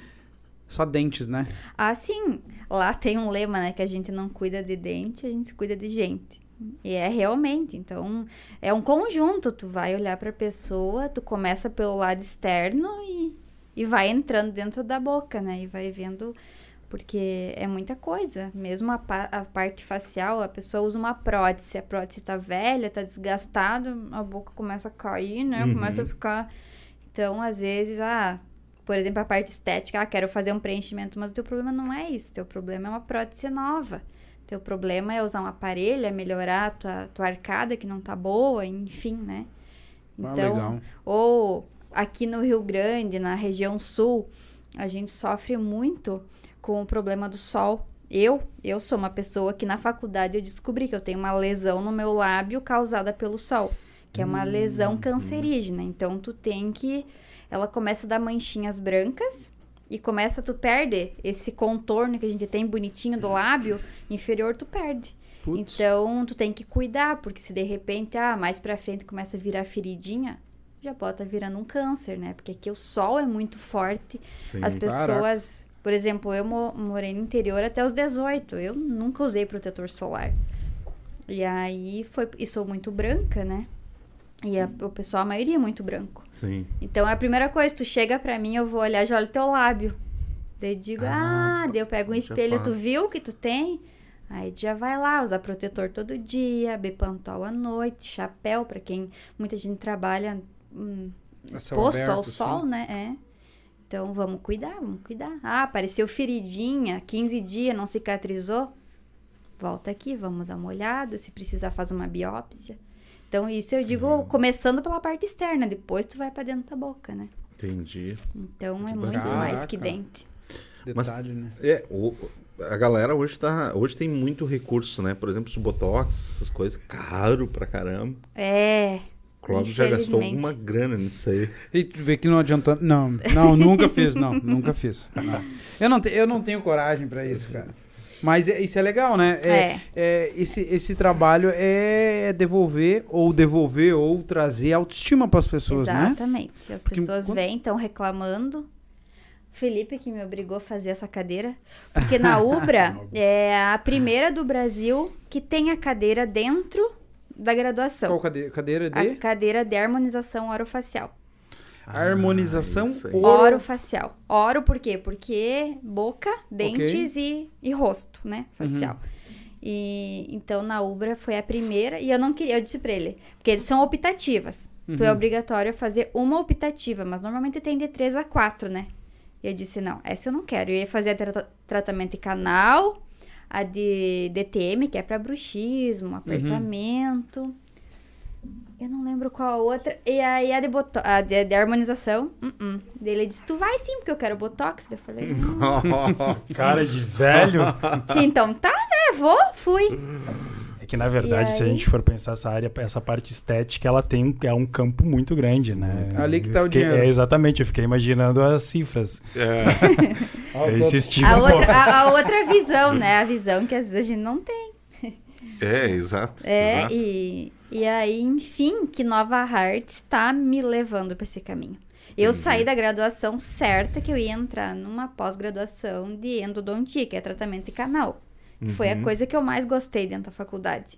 só dentes, né? Ah, sim. Lá tem um lema, né? Que a gente não cuida de dente, a gente cuida de gente. E é realmente. Então, é um conjunto. Tu vai olhar pra pessoa, tu começa pelo lado externo e, e vai entrando dentro da boca, né? E vai vendo. Porque é muita coisa. Mesmo a, pa- a parte facial, a pessoa usa uma prótese. A prótese tá velha, tá desgastada, a boca começa a cair, né? Uhum. Começa a ficar. Então, às vezes, ah, por exemplo, a parte estética, ah, quero fazer um preenchimento, mas o teu problema não é isso, teu problema é uma prótese nova. Teu problema é usar um aparelho, é melhorar a tua, tua arcada que não tá boa, enfim, né? Ah, Então, legal. ou aqui no Rio Grande, na região sul, a gente sofre muito com o problema do sol. Eu, eu sou uma pessoa que na faculdade eu descobri que eu tenho uma lesão no meu lábio causada pelo sol, que é uma lesão cancerígena. Então tu tem que ela começa a dar manchinhas brancas e começa tu perde esse contorno que a gente tem bonitinho do lábio inferior, tu perde. Putz. Então, tu tem que cuidar, porque se de repente, ah, mais pra frente começa a virar feridinha, já pode estar virando um câncer, né? Porque aqui o sol é muito forte. Sim. As pessoas, por exemplo, eu mo- morei no interior até os 18. Eu nunca usei protetor solar. E aí foi. E sou muito branca, né? E a- o pessoal, a maioria é muito branco. Sim. Então, a primeira coisa, tu chega pra mim, eu vou olhar, já olho teu lábio. Daí digo, Ah, ah, daí eu pego um espelho, tu viu que tu tem? Aí já vai lá, usar protetor todo dia, Bepantol à noite, chapéu, pra quem muita gente trabalha hum, exposto ao aberto, sol, assim. né? É. Então, vamos cuidar, vamos cuidar. Ah, apareceu feridinha, 15 dias, não cicatrizou? Volta aqui, vamos dar uma olhada, se precisar faz uma biópsia. Então, isso eu digo Uhum. começando pela parte externa, depois tu vai pra dentro da boca, né? Entendi. Então Que é muito bacana. mais que dente. Mas- Detalhe, né? É, o- a galera hoje tá. Hoje tem muito recurso, né? Por exemplo, os Botox, essas coisas, caro pra caramba. É. O Clóvis já gastou alguma grana nisso aí. E tu vê que não adiantou. Não, não, nunca fiz, não, nunca fiz. Não. Eu, não te- eu não tenho coragem pra isso, cara. Mas é- isso é legal, né? É. é, esse, esse trabalho é devolver, ou devolver, ou trazer autoestima pras pessoas, né? Exatamente. As Porque pessoas quando- vêm, estão reclamando. Felipe que me obrigou a fazer essa cadeira. Porque na Ubra é a primeira do Brasil que tem a cadeira dentro da graduação. Qual cadeira, cadeira A de cadeira de harmonização orofacial. Harmonização Ah, Orofacial. Oro por quê? Porque boca, dentes e, e rosto, né? Facial. E então na Ubra foi a primeira e eu não queria, eu disse pra ele, porque eles são optativas. Tu é obrigatório fazer uma optativa, mas normalmente tem de 3 a 4, né? E eu disse, não, essa eu não quero. Eu ia fazer a trata- tratamento de canal, a de DTM, que é pra bruxismo, apertamento. Eu não lembro qual a outra. E aí a de, boto... a de, de harmonização. Uh -uh. Daí ele disse, tu vai sim, porque eu quero botox. Daí eu falei. Cara de velho. sim, então tá, né? Vou, fui. É que, na verdade, E se a aí? gente for pensar essa área, essa parte estética, ela tem um, é um campo muito grande, né? Ali que Eu tá o fiquei- dinheiro. É, exatamente, eu fiquei imaginando as cifras. É. Eu insisti A um outra, a, a outra visão, né? A visão que às vezes a gente não tem. É, exato. É, exato. e, e aí, enfim, que Nova Heart está me levando para esse caminho. Eu Entendi. saí da graduação certa que eu ia entrar numa pós-graduação de endodontia, que é tratamento de canal. que Foi a Uhum. coisa que eu mais gostei dentro da faculdade.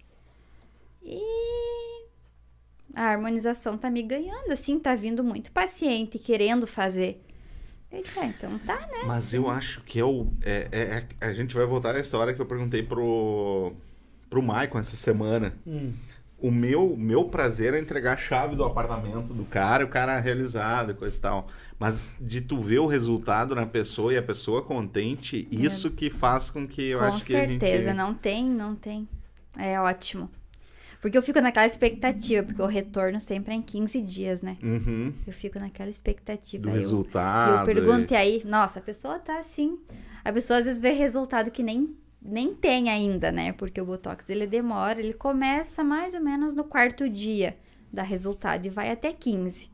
E a harmonização tá me ganhando, assim, tá vindo muito paciente querendo fazer. Eu disse, ah, então tá, né? Mas eu acho que o. É, é- é- a gente vai voltar nessa hora que eu perguntei pro, pro Maicon essa semana. O meu, meu prazer é entregar a chave do apartamento do cara, o cara realizado coisa e tal. Mas de tu ver o resultado na pessoa e a pessoa contente, isso que faz com que eu Com acho que a certeza, gente... não tem, não tem. É ótimo. Porque eu fico naquela expectativa, porque o retorno sempre é em 15 dias, né? Uhum, Eu fico naquela expectativa. do eu- resultado. Eu pergunto, e aí, nossa, a pessoa tá assim. A pessoa às vezes vê resultado que nem, nem tem ainda, né? Porque o Botox ele demora, ele começa mais ou menos no quarto dia da resultado e vai até 15.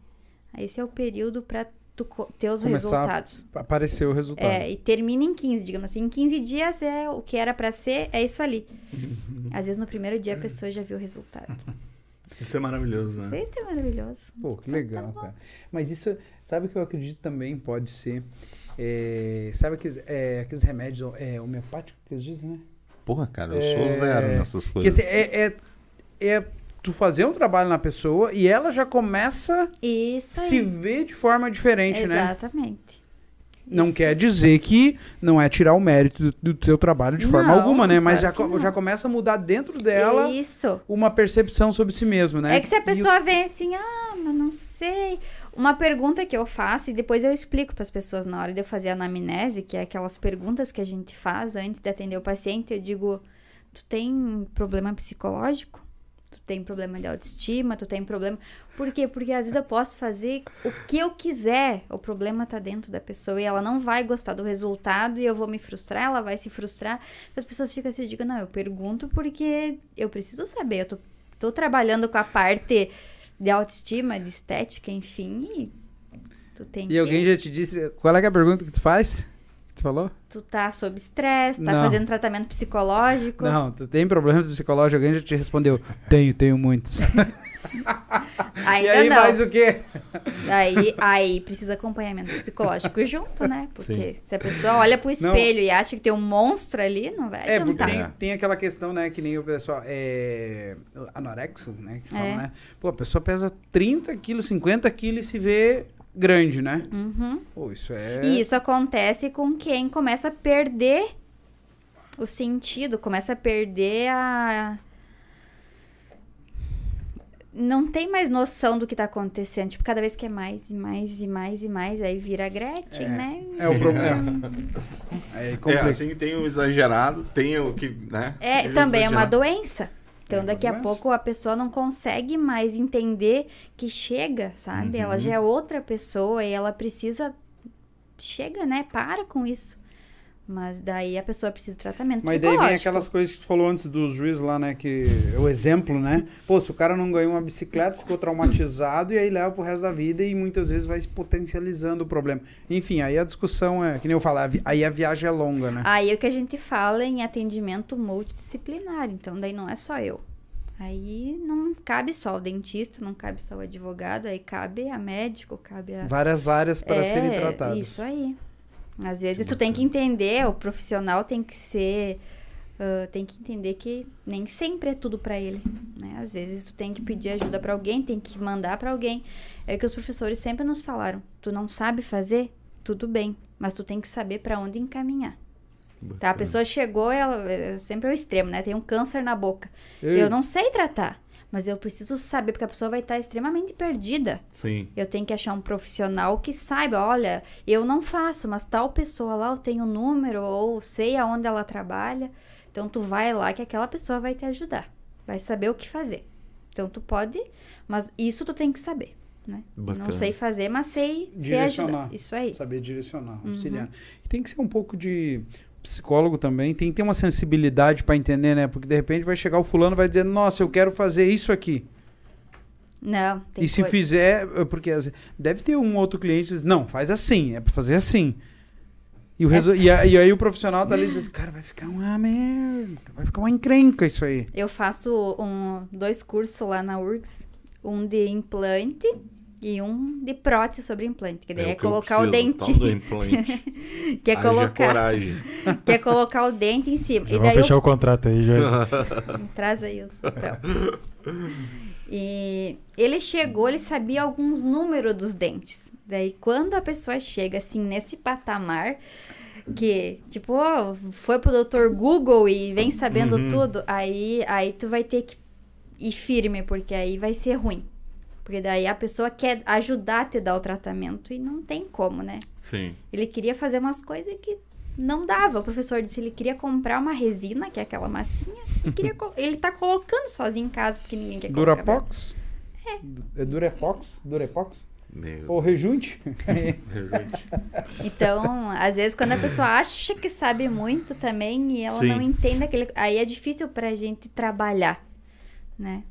Aí Esse é o período pra tu ter os Começar resultados. Apareceu o resultado. É, e termina em 15, digamos assim. Em 15 dias é o que era pra ser, é isso ali. Às vezes no primeiro dia a pessoa já viu o resultado. Isso é maravilhoso, né? Isso é maravilhoso. Pô, que Então, legal, tá cara. Mas isso, sabe o que eu acredito também pode ser? É, sabe aqueles, é, aqueles remédios é, homeopáticos que eles dizem, né? Porra, cara, eu sou É, zero nessas Que coisas. assim, é, é, é tu fazer um trabalho na pessoa e ela já começa Isso a aí. se ver de forma diferente, né? Exatamente. Não Isso. quer dizer que não é tirar o mérito do, do teu trabalho de forma Não, alguma, né? Mas já, claro que já não. começa a mudar dentro dela Isso. uma percepção sobre si mesmo, né? É que se a E pessoa vem assim, ah, mas não sei. Uma pergunta que eu faço e depois eu explico para as pessoas na hora de eu fazer a anamnese, que é aquelas perguntas que a gente faz antes de atender o paciente, eu digo: tu tem problema psicológico? Tu tem problema de autoestima? Tu tem problema. Por quê? Porque às vezes eu posso fazer o que eu quiser, o problema tá dentro da pessoa e ela não vai gostar do resultado e eu vou me frustrar, ela vai se frustrar. As pessoas ficam assim, eu digo, não, eu pergunto porque eu preciso saber, eu tô tô trabalhando com a parte de autoestima, de estética, enfim, e tu tem E que... alguém já te disse. Qual é, é a pergunta que tu faz? Que tu falou? Tu tá sob estresse, tá Não. fazendo tratamento psicológico. Não, tu tem problema psicológico? Alguém já te respondeu? Tenho, tenho muitos. Ainda e aí não. mais o quê? Aí, aí precisa acompanhamento psicológico junto, né? Porque Sim. se a pessoa olha pro espelho e acha que tem um monstro ali, não vai É, porque adiantar. tem, tem aquela questão, né, que nem o pessoal é anorexo, né, que fala, É. né? Pô, a pessoa pesa 30 quilos, 50 quilos e se vê grande, né? Uhum. Pô, isso é... E isso acontece com quem começa a perder o sentido, começa a perder a. Não tem mais noção do que tá acontecendo. Tipo, cada vez que é mais e mais e mais e mais, aí vira Gretchen, É. né? É o problema. Aí É, complica. assim tem o exagerado, tem o que, né? É, Tem também é uma doença. Então, É daqui a pouco a pessoa não consegue mais entender que chega, sabe? Ela já é outra pessoa e ela precisa. Chega, né? Para com isso. Mas daí a pessoa precisa de tratamento Mas daí vem aquelas coisas que tu falou antes dos juízes lá, né? Que é o exemplo, né? Pô, se o cara não ganhou uma bicicleta, ficou traumatizado e aí leva pro resto da vida e muitas vezes vai se potencializando o problema. Enfim, aí a discussão é, que nem eu vi- aí a viagem é longa, né? Aí é o que a gente fala em atendimento multidisciplinar. Então, daí não é só eu. Aí não cabe só o dentista, não cabe só o advogado, aí cabe a médico, cabe a. Várias áreas para serem tratadas. É, Isso aí. Às vezes tu tem que entender, o profissional tem que ser. ah, tem que entender que nem sempre é tudo pra ele, né? Às vezes tu tem que pedir ajuda pra alguém, tem que mandar pra alguém. É o que os professores sempre nos falaram. Tu não sabe fazer, tudo bem, mas tu tem que saber pra onde encaminhar. Tá? A pessoa chegou, ela sempre é o extremo, né? Tem um câncer na boca. Ei, Eu não sei tratar, mas eu preciso saber porque a pessoa vai estar extremamente perdida. Sim. Eu tenho que achar um profissional que saiba, olha, eu não faço, mas tal pessoa lá eu tenho o número ou sei aonde ela trabalha. Então tu vai lá que aquela pessoa vai te ajudar, vai saber o que fazer. Então tu pode, mas isso tu tem que saber, né? Não sei fazer, mas sei, Direcionar. ajudar. Isso aí. Saber direcionar, Uhum. auxiliar. E tem que ser um pouco de psicólogo também, tem que ter uma sensibilidade para entender, né? Porque de repente vai chegar o fulano e vai dizer, nossa, eu quero fazer isso aqui. Não, tem e se coisa- fizer, é porque deve ter um outro cliente que diz, não, faz assim, é para fazer assim. E, o resu- e, a- e aí o profissional tá ali e diz, cara, vai ficar uma merda, vai ficar uma encrenca isso aí. Eu faço um, dois cursos lá na URGS, um de implante e um de prótese sobre implante, que daí é, o que eu colocar o dentinho, do implante. que é Haja colocar, coragem. que é colocar o dente em cima. Já e vamos daí fechar o contrato aí, já. eu, traz aí os papéis. E ele chegou, ele sabia alguns números dos dentes. Daí, quando a pessoa chega, assim, nesse patamar, que, tipo, ó, foi pro Dr. Google e vem sabendo Uhum. tudo, aí, aí tu vai ter que ir firme, porque aí vai ser ruim. Porque daí a pessoa quer ajudar a te dar o tratamento e não tem como, né? Sim. Ele queria fazer umas coisas que não dava. O professor disse ele queria comprar uma resina, que é aquela massinha, e queria ele tá colocando sozinho em casa, porque ninguém quer colocar. Durapox? É Durepox? Durepox? Meu Ou rejunte? Rejunte. Então, às vezes, quando a pessoa acha que sabe muito também e ela Sim. não entende aquele. Aí é difícil pra gente trabalhar, né?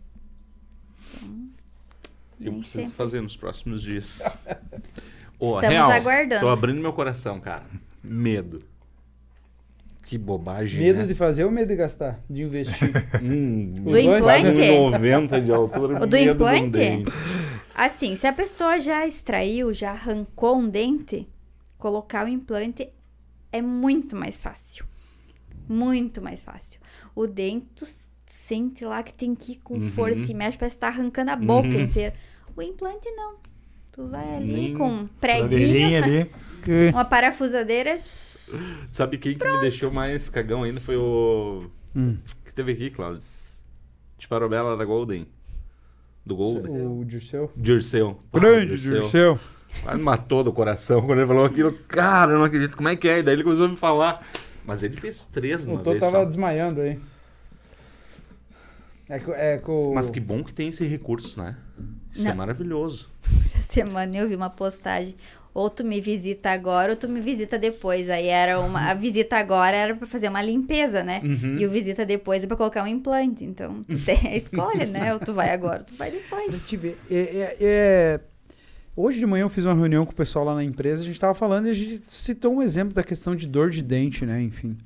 Eu Nem preciso sempre. fazer nos próximos dias. Ô, Estamos real, aguardando. Tô abrindo meu coração, cara. Medo. Que bobagem, medo né? de fazer ou medo de gastar? De investir? Hum, Do quase implante? 1,90 de altura. O do medo implante? um dente. Assim, se a pessoa já extraiu, já arrancou um dente, colocar o implante é muito mais fácil. Muito mais fácil. O dente, sente lá que tem que ir com Uhum. força e mexe, parece que tá arrancando a boca Uhum. inteira. O implante não. Tu vai ali Nem com um preguinho, ali. Uma parafusadeira. Sabe quem que me deixou mais cagão ainda foi o. Hum. que teve aqui, Cláudio? De Parobela da Golden. Do Golden. O Dirceu. Dirceu. Pá, Grande Dirceu. Quase me matou do coração quando ele falou aquilo. Cara, eu não acredito. Como é que é? E daí ele começou a me falar. Mas ele fez três O uma Tô tava só. desmaiando aí. É é. Mas que bom que tem esse recurso, né? Isso é Não. maravilhoso. Essa semana eu vi uma postagem. Ou tu me visita agora ou tu me visita depois. Aí era uma. A visita agora era pra fazer uma limpeza, né? Uhum. E o visita depois é pra colocar um implante. Então, tu tem a escolha, né? Ou tu vai agora, ou tu vai depois. Te ver. É, é- é- Hoje de manhã eu fiz uma reunião com o pessoal lá na empresa, a gente tava falando e a gente citou um exemplo da questão de dor de dente, né? Enfim.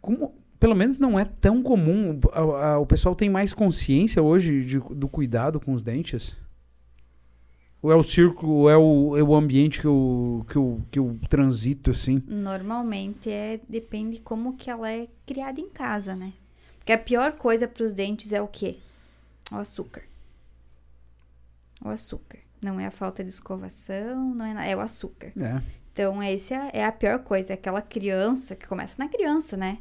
Como, pelo menos não é tão comum, a- a- o pessoal tem mais consciência hoje de- do cuidado com os dentes? Ou é o círculo, ou é o, é o ambiente que eu, que, eu, que eu transito, assim? Normalmente é depende como que ela é criada em casa, né? Porque a pior coisa pros dentes é o quê? O açúcar. O açúcar. Não é a falta de escovação, não é, é o açúcar. É. Então, esse é é a pior coisa. Aquela criança, que começa na criança, né?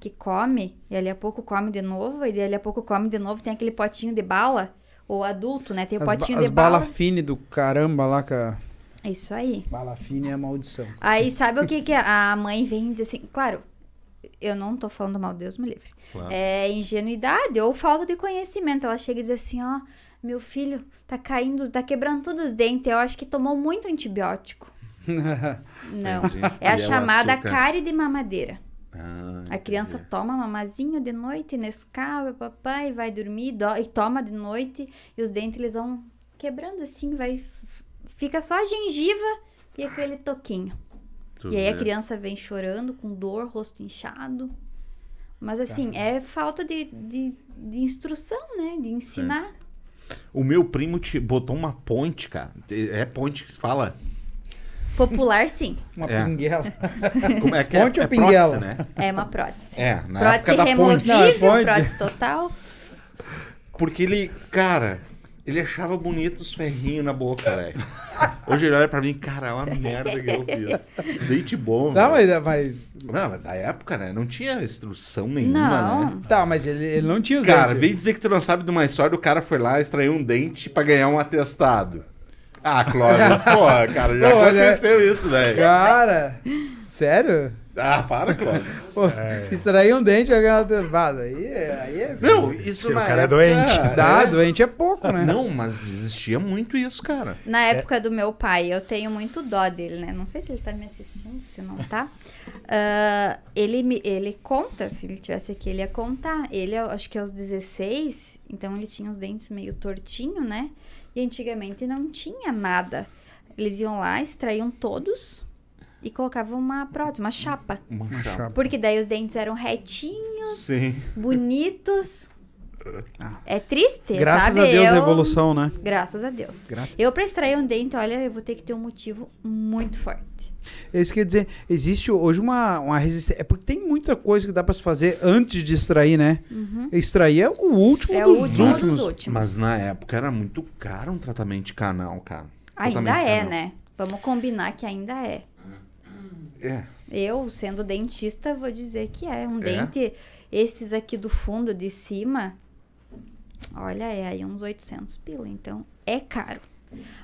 Que come, e ali a pouco come de novo, e ali a pouco come de novo, tem aquele potinho de bala. Ou adulto, né? Tem o As, ba- potinho as de bala. bala fine do caramba lá, cara. Isso aí. Bala fine é a maldição. Aí, sabe o que, que a mãe vem dizer assim? Claro, eu não tô falando mal, Deus me livre. Claro. É ingenuidade ou falta de conhecimento. Ela chega e diz assim: ó, meu filho tá caindo, tá quebrando todos os dentes. Eu acho que tomou muito antibiótico. Não. Entendi. É a E o chamada cárie de mamadeira. Ah, A criança toma mamazinho de noite, Nescau, papai, vai dormir do- e toma de noite e os dentes eles vão quebrando assim, vai fica só a gengiva e aquele toquinho. Tu E aí a criança vem chorando, com dor, rosto inchado. Mas assim, é falta de, de, de instrução, né? De ensinar. O meu primo te botou uma ponte, cara. É ponte que se fala? Popular, sim. Uma É. pinguela. Como é que é? Ponte ou é pinguela? prótese, né? É uma prótese. É, na prótese época da ponte. removível, Não, é prótese total. Porque ele, cara, ele achava bonito os ferrinhos na boca, velho. Hoje ele olha pra mim, cara, é uma merda que eu fiz. Dente bom, Tá, velho. mas, mas- Não, mas da época, né? Não tinha instrução nenhuma, Não. né? Tá, mas ele, ele não tinha os Cara, dentes. vem dizer que tu não sabe de uma história, o cara foi lá extrair um dente pra ganhar um atestado. Ah, Clóvis, porra, cara, já Pô, né? aconteceu isso, velho. Cara, sério? Ah, para, Clóvis. Pô, extrair um dente e ganhar uma testada. Aí, é- aí é... Não, isso O na cara é época- doente. Dá, é. doente é pouco, né? Não, mas existia muito isso, cara. Na época do meu pai, eu tenho muito dó dele, né? Não sei se ele tá me assistindo, se não tá. Ah, ele, me, ele conta, se ele tivesse aqui, ele ia contar. Ele, acho que aos 16, então ele tinha os dentes meio tortinho, né? E antigamente não tinha nada. Eles iam lá, extraíam todos e colocavam uma prótese, uma chapa. Uma Uma chapa. chapa. Porque daí os dentes eram retinhos, Sim. bonitos. É triste, Graças sabe? a Deus a Eu- evolução, né? Graças a Deus. Graças... Eu, pra extrair um dente, olha, eu vou ter que ter um motivo muito forte. É isso que eu ia dizer. Existe hoje uma, uma resistência. É porque tem muita coisa que dá pra se fazer antes de extrair, né? Extrair é o último Uhum. É o dos último últimos. dos últimos. Mas na época era muito caro um tratamento de canal, cara. Ainda é, canal. né? Vamos combinar que ainda é. É. Eu, sendo dentista, vou dizer que é. Um É? dente, esses aqui do fundo, de cima, olha, é aí uns 800 pila. Então, é caro.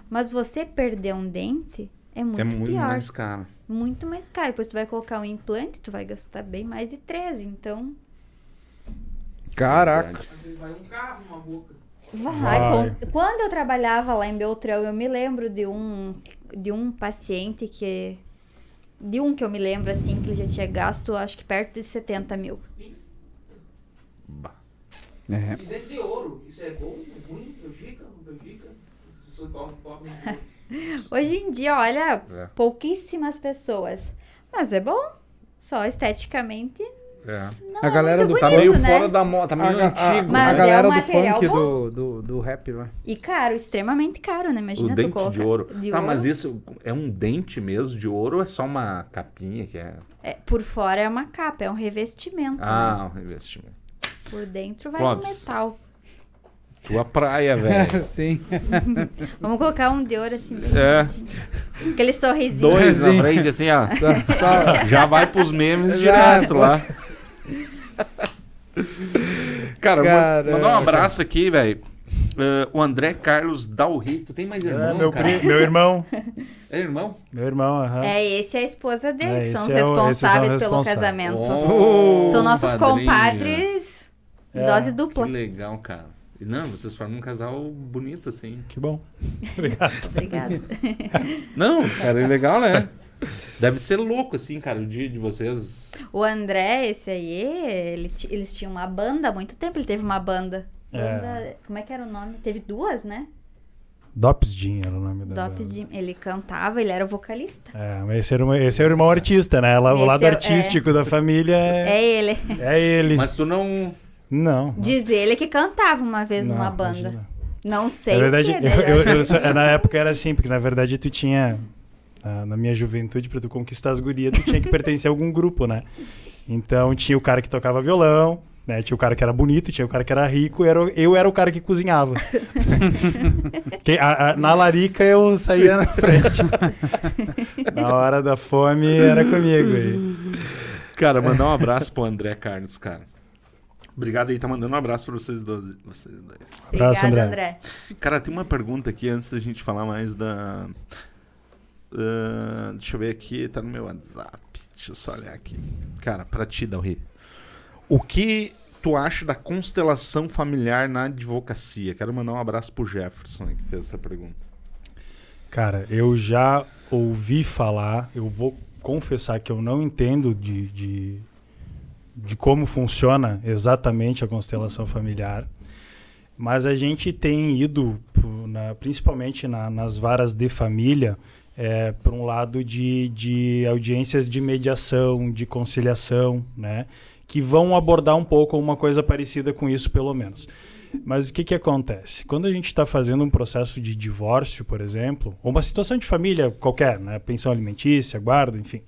Mas você perder um dente é muito, É muito pior. mais caro. Muito mais caro. Depois tu vai colocar um implante, tu vai gastar bem mais de 13. Então, Caraca. Verdade. Às vezes vai um carro numa boca. vai. Vai. Com- Quando eu trabalhava lá em Beltrão, eu me lembro de um, de um paciente que... De um que eu me lembro, assim, que ele já tinha gasto, acho que perto de 70 mil. Bah. É. E dente de ouro. Isso é bom, é ruim, prejudica, não prejudica. As pessoas de ouro. Hoje em dia, olha, É. pouquíssimas pessoas. Mas é bom. Só esteticamente É. não A galera é muito do- Tá bonito, meio né? fora da moda, tá meio A, a- antigo. Mas a é galera um do material funk do, do, do rap lá. E caro, extremamente caro, né? O Imagina tu dente colocar de ouro. de tá, ouro. mas isso é um dente mesmo de ouro ou é só uma capinha que é. É, por fora é uma capa, é um revestimento. né? Ah, um investimento. Por dentro vai Clóvis. no metal. Tua praia, velho. Sim. Vamos colocar um de ouro assim, É. bonitinho. Aquele sorrisinho. Dois na Sim. frente, assim, ó. Só- só- Já vai pros memes direto lá. Cara, Caraca. mandar um abraço aqui, velho. Eh, o André Carlos Dalri. Tu tem mais irmão, É, meu, cara? pri- meu irmão. É irmão? Meu irmão, aham. É, esse é a esposa dele, É, que são os esse é o- são responsáveis pelo responsáveis. casamento. Oh, são nossos padrinho. compadres, É, dose Que dupla. legal, cara. Não, vocês formam um casal bonito, assim. Que bom. Obrigado. Obrigada. Não, cara, é legal, né? Deve ser louco, assim, cara, o dia de vocês. O André, esse aí, ele eles tinham uma banda há muito tempo. Ele teve uma banda. É. Banda- Como é que era o nome? Teve duas, né? Dops Jean era o nome da Dops banda. de... Ele cantava, ele era o vocalista. É, mas esse, era o, esse é o irmão artista, né? Lá- O Esse lado é artístico da família é, É ele. é ele. Mas tu não. Não. Diz ele que cantava uma vez não, numa banda. imagina. Não sei Na verdade, o que eu, eu- eu só- na época era assim, porque na verdade tu tinha. ah, Na minha juventude, pra tu conquistar as gurias, tu tinha que pertencer a algum grupo, né? Então tinha o cara que tocava violão, né? Tinha o cara que era bonito, tinha o cara que era rico, eu era, o- eu era o cara que cozinhava. Quem- a- a- na larica eu saía na frente. na hora da fome era comigo. aí. Cara, mandar um abraço pro André Carlos, cara. Obrigado aí, tá mandando um abraço pra vocês dois. Vocês dois. Abraço, André. André. Cara, tem uma pergunta aqui antes da gente falar mais da. Ah, deixa eu ver aqui, tá no meu WhatsApp. Deixa eu só olhar aqui. Cara, pra ti, Dalri. O que tu acha da constelação familiar na advocacia? Quero mandar um abraço pro Jefferson aí, que fez essa pergunta. Cara, eu já ouvi falar, eu vou confessar que eu não entendo de, de, de como funciona exatamente a constelação familiar, mas a gente tem ido, na- principalmente na- nas varas de família, é, para um lado de, de audiências de mediação, de conciliação, né? que vão abordar um pouco uma coisa parecida com isso, pelo menos. Mas o que, que acontece? Quando a gente está fazendo um processo de divórcio, por exemplo, ou uma situação de família qualquer, né? pensão alimentícia, guarda, enfim.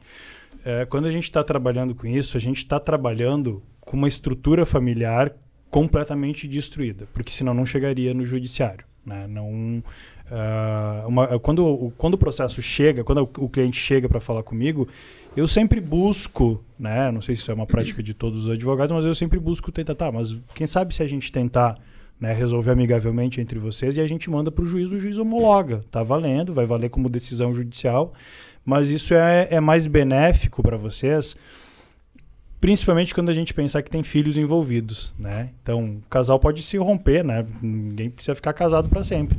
É, quando a gente está trabalhando com isso, a gente está trabalhando com uma estrutura familiar completamente destruída, porque senão não chegaria no judiciário. Né? Não, ah, uma- quando, quando o processo chega, quando o, o cliente chega para falar comigo, eu sempre busco, né? Não sei se isso é uma prática de todos os advogados, mas eu sempre busco tentar, tá, mas quem sabe se a gente tentar né, resolver amigavelmente entre vocês e a gente manda para o juiz, o juiz homologa. Tá valendo, vai valer como decisão judicial, mas isso é, é mais benéfico para vocês, principalmente quando a gente pensar que tem filhos envolvidos, né? Então, o casal pode se romper, né? Ninguém precisa ficar casado para sempre.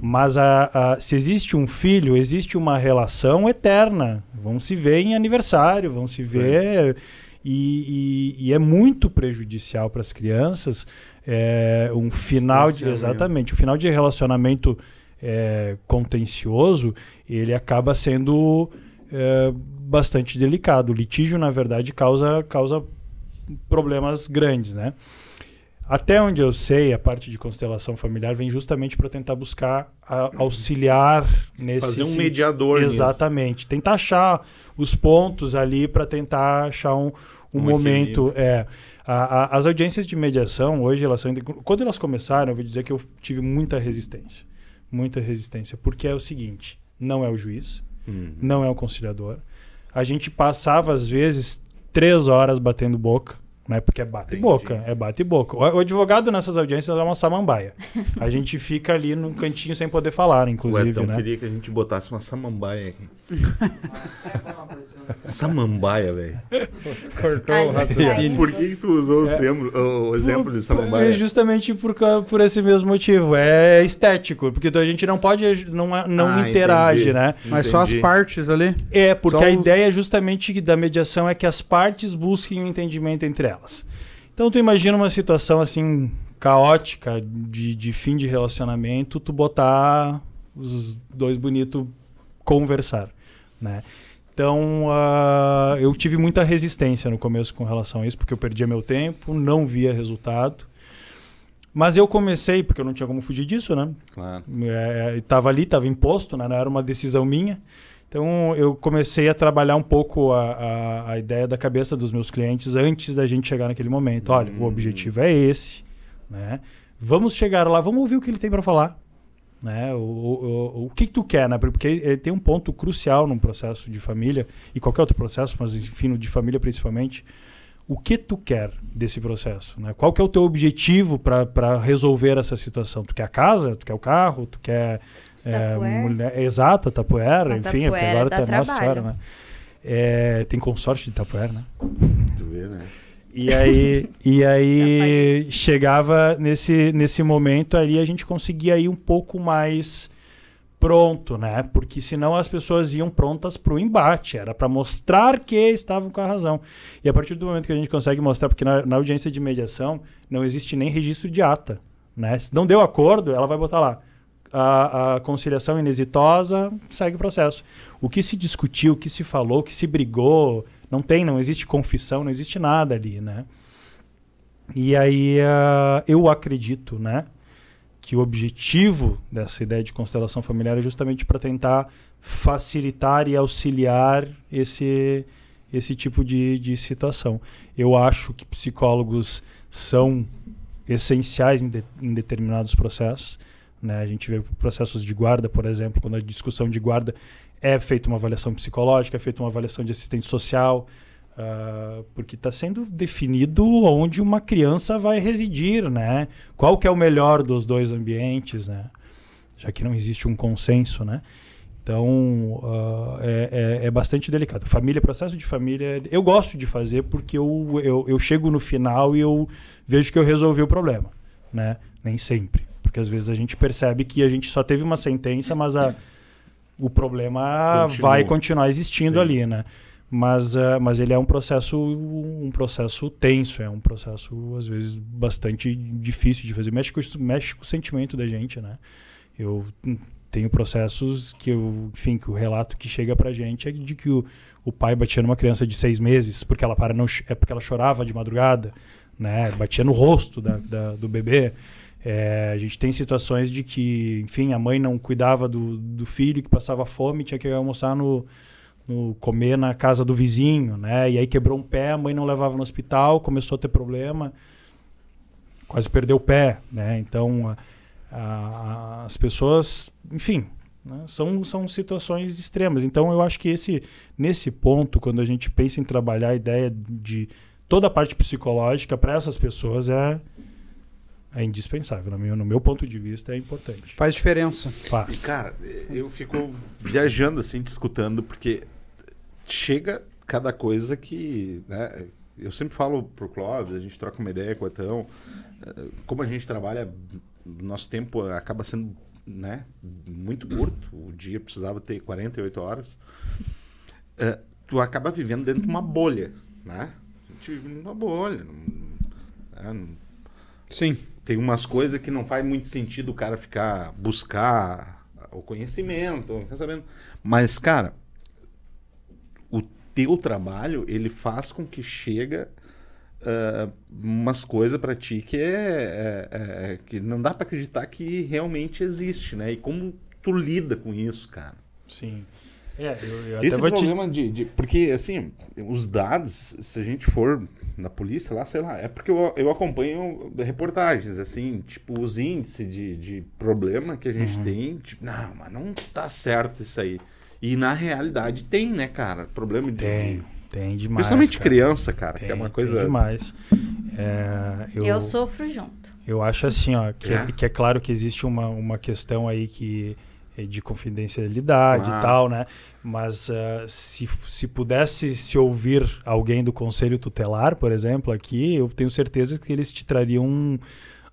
Mas a, a- se existe um filho, existe uma relação eterna. Vão se ver em aniversário, vão se Sim. ver. E, e- e é muito prejudicial para as crianças é, um final de. Exatamente. O final de relacionamento é, contencioso ele acaba sendo é, bastante delicado. O litígio, na verdade, causa, causa problemas grandes, né? Até onde eu sei, a parte de constelação familiar vem justamente para tentar buscar a- auxiliar nesse Fazer um mediador nisso. Exatamente. Tentar achar os pontos ali para tentar achar um, um, Um momento. É, A- a- as audiências de mediação hoje, elas são, quando elas começaram, eu vou dizer que eu tive muita resistência. Muita resistência, porque é o seguinte, não é o juiz, Hum. não é o conciliador. A gente passava às vezes três horas batendo boca, né? Porque é bate Entendi. boca, é bate boca. O, o advogado nessas audiências é uma samambaia. A gente fica ali num cantinho sem poder falar, O inclusive, Etão né? queria que a gente botasse uma samambaia aqui. É. Samambaia, velho. Cortou Ai, o raciocínio. Por que, que tu usou o, sembro- o exemplo de É samambaia? justamente por, por esse mesmo motivo. É estético, porque a gente não pode, não, é- não Ah, interage, entendi. né? Mas só as Entendi. partes ali. É, porque Só a os- ideia justamente da mediação é que as partes busquem um entendimento entre elas. Então tu imagina uma situação assim caótica de, de fim de relacionamento, tu botar os dois bonitos conversar, né? Então ah, eu tive muita resistência no começo com relação a isso, porque eu perdia meu tempo, não via resultado. Mas eu comecei, porque eu não tinha como fugir disso, né? Claro. É, estava ali, estava imposto, né? não era uma decisão minha. Então eu comecei a trabalhar um pouco a, a, a ideia da cabeça dos meus clientes antes da gente chegar naquele momento. Olha, o Hum. objetivo é esse, né? Vamos chegar lá, vamos ouvir o que ele tem para falar, né? O, o, o, o que, que tu quer, né? Porque tem um ponto crucial num processo de família e qualquer outro processo, mas enfim, no de família principalmente. O que tu quer desse processo, né? Qual que é o teu objetivo para resolver essa situação? Tu quer a casa? Tu quer o carro? Tu quer é, mulher, exato, Tapuera, A enfim, Tupperware até agora tá nossa história, né? É, tem consórcio de Tapuera, né? Tu vê, né? E aí, e aí chegava nesse, nesse momento ali, a gente conseguia ir um pouco mais pronto, né? Porque senão as pessoas iam prontas para o embate, era para mostrar que estavam com a razão. E a partir do momento que a gente consegue mostrar, porque na, na audiência de mediação não existe nem registro de ata, né? Se não deu acordo, ela vai botar lá. A, a conciliação inexitosa segue o processo. O que se discutiu, o que se falou, o que se brigou, não tem, não existe confissão, não existe nada ali, né? E aí ah, eu acredito, né, que o objetivo dessa ideia de constelação familiar é justamente para tentar facilitar e auxiliar esse esse tipo de, de situação. Eu acho que psicólogos são essenciais em, de- em determinados processos. Né? A gente vê processos de guarda, por exemplo, quando a discussão de guarda é feita uma avaliação psicológica, é feita uma avaliação de assistente social, ah, porque está sendo definido onde uma criança vai residir, né? Qual que é o melhor dos dois ambientes, né? Já que não existe um consenso, né? Então ah, é, é- é bastante delicado. Família, processo de família, eu gosto de fazer porque eu, eu, eu chego no final e eu vejo que eu resolvi o problema, né? Nem sempre, porque às vezes a gente percebe que a gente só teve uma sentença, mas a, o problema Continua. vai continuar existindo Sim. ali, né? Mas, ah, mas ele é um processo um processo tenso, é um processo às vezes bastante difícil de fazer. Mexe com, mexe com o sentimento da gente, né? Eu tenho processos que eu, enfim, que o relato que chega pra gente é de que o, o pai batia numa criança de seis meses porque ela para não é porque ela chorava de madrugada, né? Batia no rosto da, da- do bebê. É, a gente tem situações de que, enfim, a mãe não cuidava do, do filho que passava fome, tinha que almoçar no, no comer na casa do vizinho, né? E aí quebrou um pé, a mãe não levava no hospital, começou a ter problema, quase perdeu o pé, né? Então a- a- as pessoas, enfim, né? são, são situações extremas. Então eu acho que esse nesse ponto, quando a gente pensa em trabalhar a ideia de toda a parte psicológica para essas pessoas é é indispensável, no meu, no meu ponto de vista é importante. Faz diferença. E, Faz. cara, eu fico viajando assim, te escutando, porque chega cada coisa que. Né, eu sempre falo pro Clóvis, a gente troca uma ideia com o Etão. eh, Como a gente trabalha, nosso tempo acaba sendo né, muito curto. O dia precisava ter 48 horas. Eh, tu acaba vivendo dentro de uma bolha, né? A gente vive numa bolha. Não, né, Sim. Tem umas coisas que não faz muito sentido o cara ficar buscar o conhecimento, ficar sabendo. Mas, cara, o teu trabalho, ele faz com que chega ah, umas coisas pra ti que é, é- é- que não dá pra acreditar que realmente existe, né? E como tu lida com isso, cara? Sim. É, eu, eu até Esse vou te... problema de, de- Porque, assim, os dados, se a gente for na polícia lá, sei lá, é porque eu, eu acompanho reportagens, assim, tipo, os índices de, de problema que a gente Uhum. tem, tipo, não, mas não tá certo isso aí. E na realidade tem, né, cara? Problema de. Tem, tem demais. Principalmente cara. criança, cara, que Tem, é uma tem coisa. demais. É, eu, Eu sofro junto. eu acho assim, ó, que é, É? que é claro que existe uma, uma questão aí que de confidencialidade Claro. e tal, né? Mas ah, se, se pudesse se ouvir alguém do conselho tutelar, por exemplo, aqui, eu tenho certeza que eles te trariam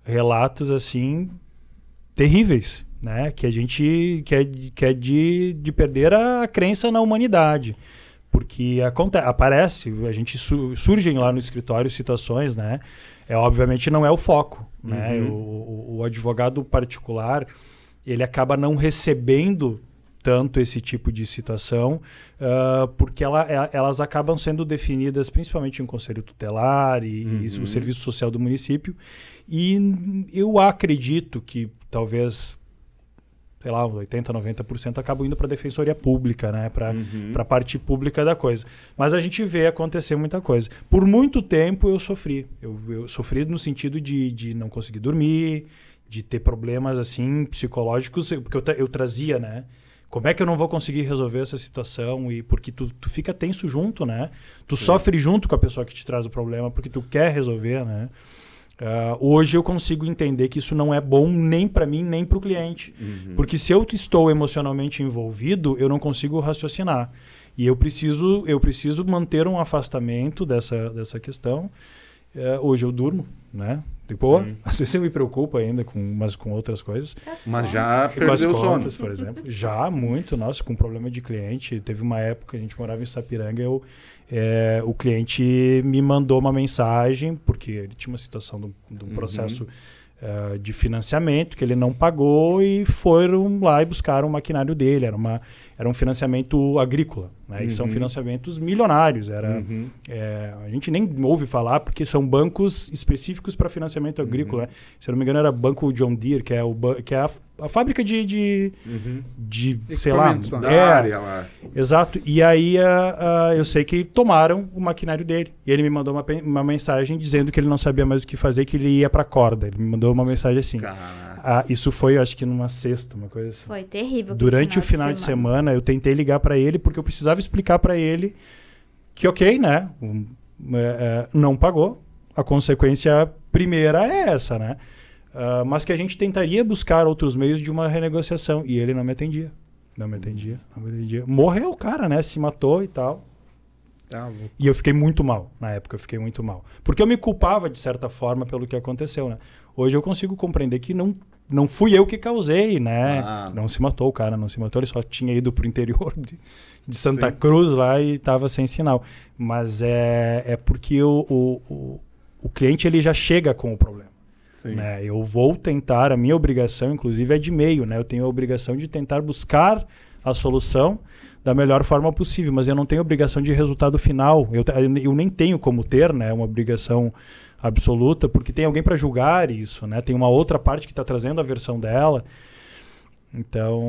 relatos assim terríveis, né? Que a gente que é, de- que é de, de perder a crença na humanidade. Porque acontece, aparece, a gente su- surgem lá no escritório situações, né? É, obviamente não é o foco, né? Uhum. O, o- o advogado particular, ele acaba não recebendo tanto esse tipo de situação, ah, porque ela- é- elas acabam sendo definidas principalmente em conselho tutelar e, e Uhum. o serviço social do município. E eu acredito que talvez, sei lá, uns 80, 90% acabam indo para a defensoria pública, né? Para Uhum. a parte pública da coisa. Mas a gente vê acontecer muita coisa. Por muito tempo eu sofri. Eu, eu sofri no sentido de, de não conseguir dormir, de ter problemas assim psicológicos, porque eu, tra- eu trazia, né? Como é que eu não vou conseguir resolver essa situação? E porque tu, tu fica tenso junto, né? Tu sofre junto com a pessoa que te traz o problema, porque tu quer resolver, né? Ah, hoje eu consigo entender que isso não é bom nem para mim, nem para o cliente. Uhum. Porque se eu estou emocionalmente envolvido, eu não consigo raciocinar. E eu preciso, eu preciso manter um afastamento dessa, dessa questão. É, hoje eu durmo, né? Sim. Às vezes eu me preocupo ainda, com, mas com outras coisas. Mas já Com as perdeu o sono. contas, por exemplo. Já, muito. Nossa, com problema de cliente. Teve uma época, a gente morava em Sapiranga, eu, é, o cliente me mandou uma mensagem, porque ele tinha uma situação de um, de um Uhum. processo eh, de financiamento que ele não pagou e foram lá e buscaram o maquinário dele. Era, uma, era um financiamento agrícola. Né? E são Uhum. financiamentos milionários. Era, Uhum. é, a gente nem ouve falar porque são bancos específicos para financiamento agrícola. né? Se eu não me engano, era Banco John Deere, que é, o, que é a, a fábrica de, de, Uhum. de sei lá. Lá. Da É, área lá. Exato. E aí ah, ah, eu sei que tomaram o maquinário dele. E ele me mandou uma, uma mensagem dizendo que ele não sabia mais o que fazer, que ele ia pra corda. Ele me mandou uma mensagem assim. Ah, isso foi, eu acho que numa sexta, uma coisa assim. Foi terrível. Durante o final de semana, eu tentei ligar pra ele porque eu precisava explicar pra ele que, ok, né? um, é, é, não pagou. A consequência primeira é essa, né? Ah, mas que a gente tentaria buscar outros meios de uma renegociação. E ele não me atendia. Não me atendia, não me atendia. Morreu o cara, né? Se matou e tal. Tá. E eu fiquei muito mal. Na época eu fiquei muito mal. Porque eu me culpava, de certa forma, pelo que aconteceu, né? Hoje eu consigo compreender que não, não fui eu que causei, né? Ah. Não se matou o cara, não se matou. Ele só tinha ido pro interior de, de Santa Sim. Cruz lá e tava sem sinal. Mas é, é porque o, o, o, o cliente ele já chega com o problema. Sim. Né? Eu vou tentar, a minha obrigação, inclusive, é de meio, né? Eu tenho a obrigação de tentar buscar a solução da melhor forma possível, mas eu não tenho obrigação de resultado final. Eu, eu nem tenho como ter, né? Uma obrigação absoluta, porque tem alguém para julgar isso, né? Tem uma outra parte que está trazendo a versão dela. Então,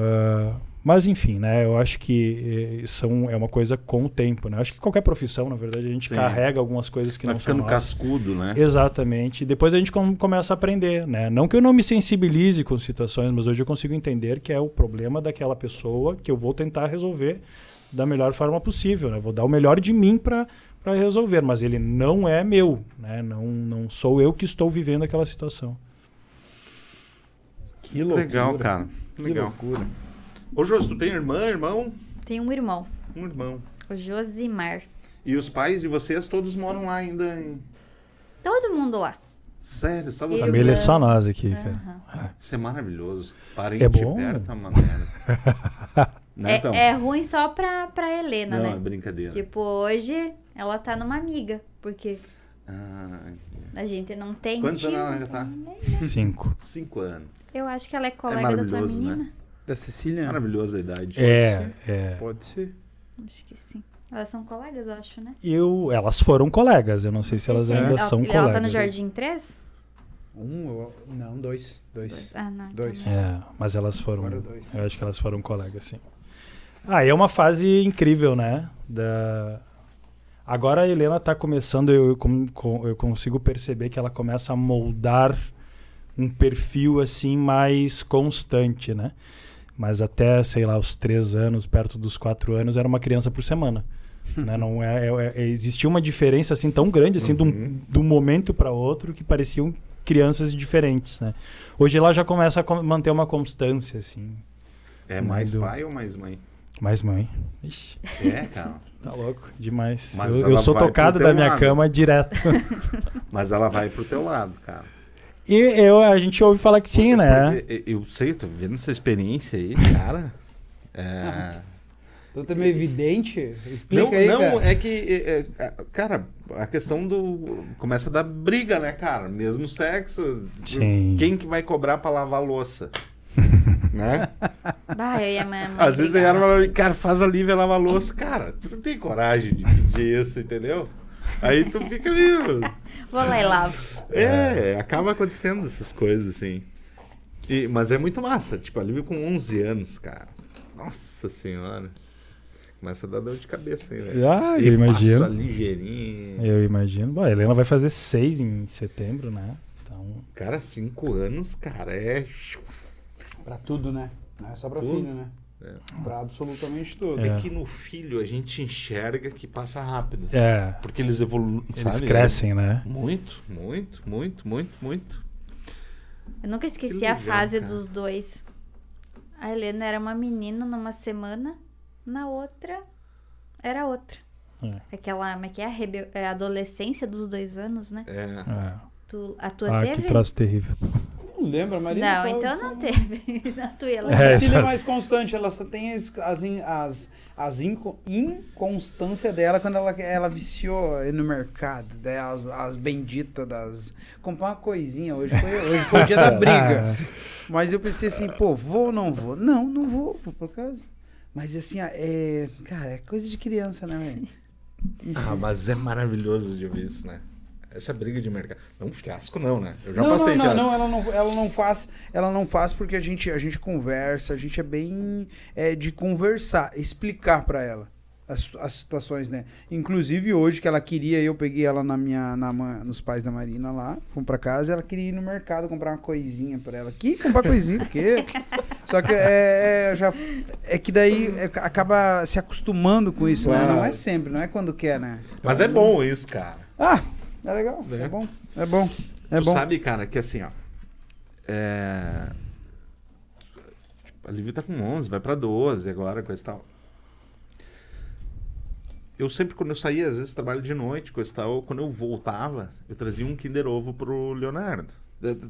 ah, mas enfim, né? Eu acho que eh, são, é uma coisa com o tempo, né? Eu acho que qualquer profissão, na verdade, a gente Sim. carrega algumas coisas que Vai não são ficando nossas. cascudo, né? Exatamente. Depois a gente com- começa a aprender, né? Não que eu não me sensibilize com situações, mas hoje eu consigo entender que é o problema daquela pessoa que eu vou tentar resolver da melhor forma possível, né? Vou dar o melhor de mim para para resolver, mas ele não é meu, né? Não não sou eu que estou vivendo aquela situação. Que loucura. Legal, cara. Que Legal. loucura. Ô, Jô, tu tem irmã, irmão? Tem um irmão, Um irmão. o Josimar. E os pais de vocês todos moram lá ainda em... Todo mundo lá. Sério, só você? Família é só nós aqui, cara. Aham. Isso é maravilhoso. Parente É bom? perto é merda. né, É, então? é ruim só pra, pra Helena, Não, é né? brincadeira. Tipo, hoje ela tá numa amiga, porque Ah, a gente não tem Quantos anos ela não já tá? ninguém. Cinco. cinco anos. Eu acho que ela é colega da tua maravilhoso, né? menina. Da Cecília? Maravilhosa a idade. É, é. Pode ser. Acho que sim. Elas são colegas, eu acho, né? Eu, elas foram colegas, eu não sei se elas é- ainda ela, são ela colegas. tá no Jardim 3? Um, eu- não, dois. Dois. Ah, não. então Dois. não. É, mas elas foram. Dois. Eu acho que elas foram colegas, sim. Ah, é uma fase incrível, né? Da... Agora a Helena tá começando, eu, eu, eu consigo perceber que ela começa a moldar um perfil assim mais constante, né? Mas até, sei lá, os três anos, perto dos quatro anos, era uma criança por semana. né? Não é, é- é- existia uma diferença assim tão grande assim de um, de um momento para outro que pareciam crianças diferentes, né? Hoje ela já começa a manter uma constância assim. É mais Do- pai ou mais mãe? Mais mãe. Ixi, É, cara. tá louco demais. Mas eu, eu sou tocado da minha lado. cama direto. Mas ela vai pro teu lado, cara. e eu, a gente ouve falar que sim, né? Porque eu sei, tô vendo essa experiência aí, cara. É... Então tá meio evidente? Explica Não, aí, não, cara. é que, é, é, cara, a questão do. Começa a dar briga, né, cara? Mesmo sexo. Sim. Quem que vai cobrar pra lavar a louça? né? Bah, eu a minha mãe. Às vezes a. Yara fala, cara, faz a Lívia lavar a louça. Cara, tu não tem coragem de pedir isso, entendeu? Aí tu fica meio. Vou lá e lavo. É, acaba acontecendo essas coisas, assim. E- mas é muito massa. Tipo, a Lívia com 11 anos, cara. Nossa senhora. Começa a dar dor de cabeça aí, velho. Ah, E eu imagino. Passa ligeirinho. Eu imagino. Bom, a Helena vai fazer seis em setembro, né? Então. Cara, 5 anos, cara, é. Pra tudo, né? Não é só pra Tudo. filho, né? Pra absolutamente tudo. É. É. que no filho a gente enxerga que passa rápido. É. Porque eles evoluem, Eles sabe? crescem, né? Muito, muito, muito, muito, muito. Eu nunca esqueci Que a legal, fase cara. dos dois. A Helena era uma menina numa semana, na outra era outra. É. Aquela, como é que é? A, rebe- é a adolescência dos dois anos, né? É. É. Tu, a tua Ah, teve? que troço terrível. Não lembra, Marina? Não, então não teve. A tua e ela. A É, Cecília é exato. mais constante, ela só tem as, as, as, as inco- inconstância dela quando ela, ela viciou no mercado, né? as, as benditas das. Comprar uma coisinha, hoje foi, hoje foi o dia da briga. Mas eu pensei assim, pô, vou ou não vou? Não, não vou, pô, por causa. Mas assim, é. Cara, é coisa de criança, né, velho? Ah, mas é maravilhoso de ver isso, né? Essa briga de mercado. Não, fiasco não, né? Eu já não, passei não, não, fiasco. não, ela não, ela não faz, ela não faz porque a gente, a gente conversa, a gente é bem é, de conversar, explicar pra ela as, as situações, né? Inclusive hoje que ela queria, eu peguei ela na minha, na, nos pais da Marina lá, fomos pra casa, ela queria ir no mercado comprar uma coisinha pra ela. Que comprar coisinha, o quê? Só que é, é, já, é que daí é, acaba se acostumando com isso, né? Não é sempre, não é quando quer, né? Mas é bom isso, cara. Ah, é legal, É. é bom, é bom, é tu bom. sabe, cara, que assim, ó. É... tipo, a Lívia tá com 11, vai pra 12 agora, coisa e tal. Eu sempre, quando eu saía, às vezes trabalho de noite, coisa e tal, quando eu voltava, eu trazia um Kinder Ovo pro Leonardo.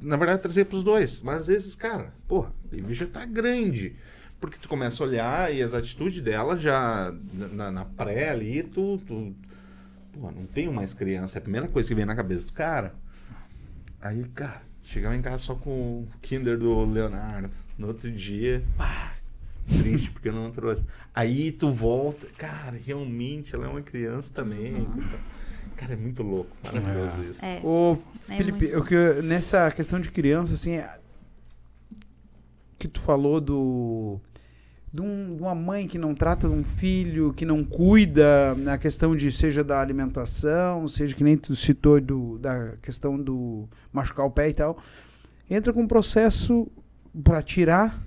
Na verdade, eu trazia pros dois. Mas às vezes, cara, porra, a Lívia já tá grande. Porque tu começa a olhar e as atitudes dela já na, na pré ali, tu, tu. Pô, não tenho mais criança. É a primeira coisa que vem na cabeça do cara. Aí, cara, chegava em casa só com o Kinder do Leonardo. No outro dia, pá, triste porque eu não trouxe. Aí tu volta, cara, realmente ela é uma criança também. Cara, é muito louco, maravilhoso isso. É. Ô, É Felipe, muito. eu que, nessa questão de criança, assim, é- que tu falou do de, um- de uma mãe que não trata de um filho, que não cuida na questão de seja da alimentação, seja que nem tu citou do, da questão do machucar o pé e tal, entra com um processo para tirar,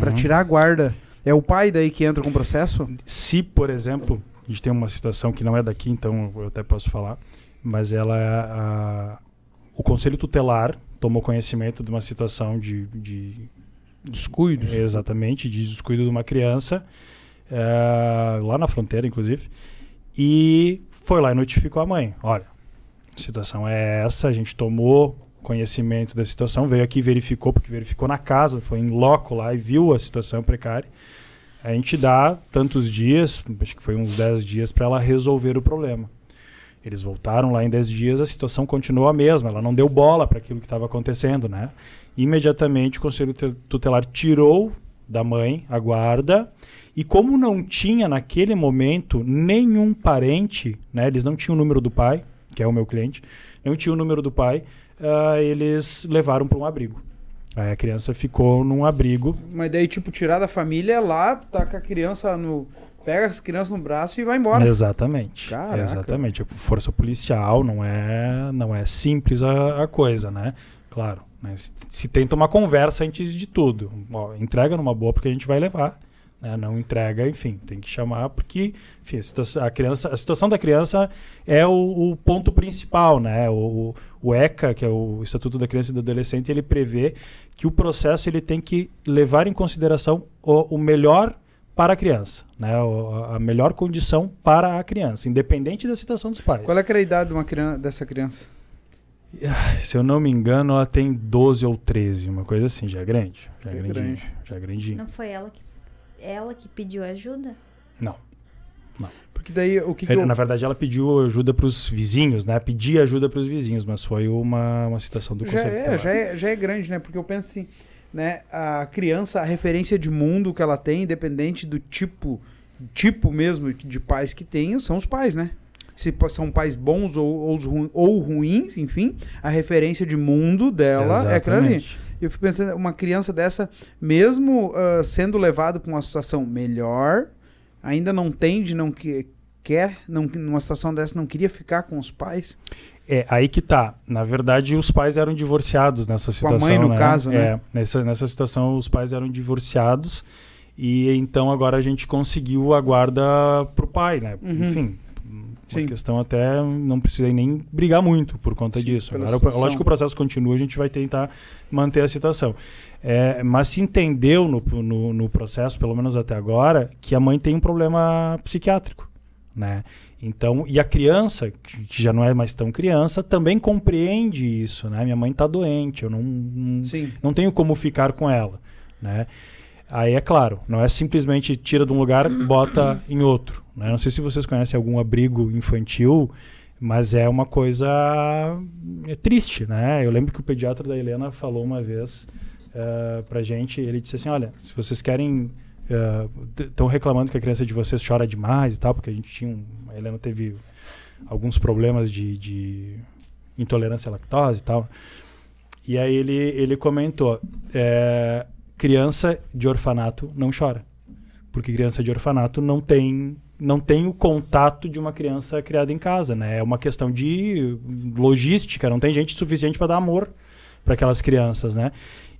para Uhum. tirar a guarda. É o pai daí que entra com o processo? Se, por exemplo, a gente tem uma situação que não é daqui, então eu até posso falar, mas ela é a- o conselho tutelar tomou conhecimento de uma situação de, de Descuidos. exatamente de descuido de uma criança eh, lá na fronteira, inclusive, e foi lá e notificou a mãe. Olha, a situação é essa, a gente tomou conhecimento da situação, veio aqui verificou, porque verificou na casa, foi em loco lá e viu a situação precária. A gente dá tantos dias, acho que foi uns 10 dias, para ela resolver o problema. Eles voltaram lá em 10 dias, a situação continuou a mesma, ela não deu bola para aquilo que estava acontecendo, né? Imediatamente o conselho tu- tutelar tirou da mãe a guarda e como não tinha naquele momento nenhum parente, né? Eles não tinham o número do pai, que é o meu cliente, não tinha o número do pai, ah, eles levaram para um abrigo. Aí a criança ficou num abrigo. Mas daí, tipo, tirar da família lá, tá com a criança no. Pega as crianças no braço e vai embora. Exatamente. Caraca. Exatamente. Força policial não é, não é simples a, a coisa, né? Claro. né? Se, se tenta uma conversa antes de tudo. Ó, entrega numa boa porque a gente vai levar. né? Não entrega, enfim, tem que chamar porque enfim, a, a criança, a situação da criança é o, o ponto principal, né? O, o ECA, que é o Estatuto da Criança e do Adolescente, ele prevê que o processo ele tem que levar em consideração o, o melhor para a criança, né? O- a melhor condição para a criança, independente da situação dos pais. Qual é que era a idade de uma criança, dessa criança? Se eu não me engano, ela tem 12 ou 13, uma coisa assim, já é grande. Já é, É grandinho. grande. Já é grandinho. Não foi ela que, ela que pediu ajuda? Não. Porque daí, o que, que É, eu... Na verdade, ela pediu ajuda para os vizinhos, né? Pedia ajuda para os vizinhos, mas foi uma, uma situação do já Conselho é, já, é, já é grande, né? Porque eu penso assim, né? A criança, a referência de mundo que ela tem, independente do tipo, tipo mesmo de pais que tem, são os pais, né? Se são pais bons ou, ou, os ru- ou ruins, enfim, a referência de mundo dela é aquela ali. Exatamente. Eu fico pensando, uma criança dessa, mesmo ah, sendo levado para uma situação melhor, ainda não tende, não que, quer, não, numa situação dessa, não queria ficar com os pais. É, aí que tá. Na verdade, os pais eram divorciados nessa Com a situação. mãe, no né? caso, né? É, nessa, nessa situação, os pais eram divorciados. E então agora a gente conseguiu a guarda pro pai, né? Uhum. Enfim. Uma Sim. questão até não precisei nem brigar muito por conta Sim, disso. Agora, situação. lógico que o processo continua, a gente vai tentar manter a situação. É, mas se entendeu no, no, no processo, pelo menos até agora, que a mãe tem um problema psiquiátrico, né? Então, e a criança, que já não é mais tão criança, também compreende isso, né? Minha mãe está doente, eu não, não, não tenho como ficar com ela, né? Aí é claro, não é simplesmente tira de um lugar, bota em outro. Né? Não sei se vocês conhecem algum abrigo infantil, mas é uma coisa é triste, né? Eu lembro que o pediatra da Helena falou uma vez uh, pra gente, ele disse assim, olha, se vocês querem estão reclamando que a criança de vocês chora demais e tal, porque a gente tinha um, a Helena teve alguns problemas de, de intolerância à lactose e tal. E aí ele, ele comentou, é, criança de orfanato não chora. Porque criança de orfanato não tem não tem o contato de uma criança criada em casa, né? É uma questão de logística, não tem gente suficiente para dar amor para aquelas crianças, né?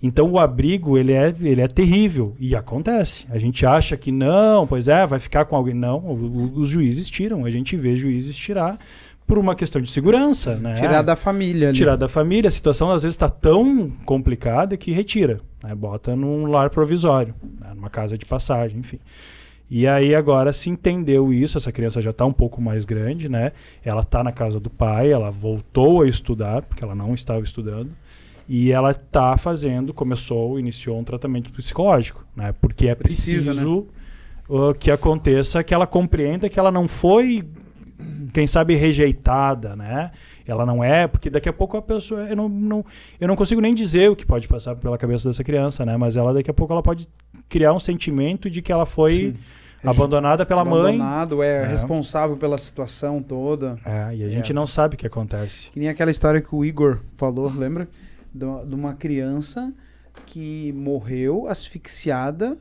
Então o abrigo ele é, ele é terrível e acontece. A gente acha que não, pois é, vai ficar com alguém. Não, o, o, os juízes tiram. A gente vê juízes tirar por uma questão de segurança, né? Tirar da família. ali. Tirar da família. A situação às vezes está tão complicada que retira, né? bota num lar provisório, né? numa casa de passagem, enfim. E aí agora se entendeu isso, essa criança já está um pouco mais grande, né? Ela está na casa do pai, ela voltou a estudar, porque ela não estava estudando. E ela está fazendo, começou, iniciou um tratamento psicológico, né? Porque é Precisa, preciso uh, que aconteça, que ela compreenda que ela não foi, quem sabe, rejeitada, né? Ela não é, porque daqui a pouco a pessoa. Eu não, não, eu não consigo nem dizer o que pode passar pela cabeça dessa criança, né? Mas ela daqui a pouco ela pode criar um sentimento de que ela foi Sim. abandonada pela mãe. Abandonado, é, É. responsável pela situação toda. É, e a É. gente não sabe o que acontece. Que nem aquela história que o Igor falou, lembra? De uma criança que morreu asfixiada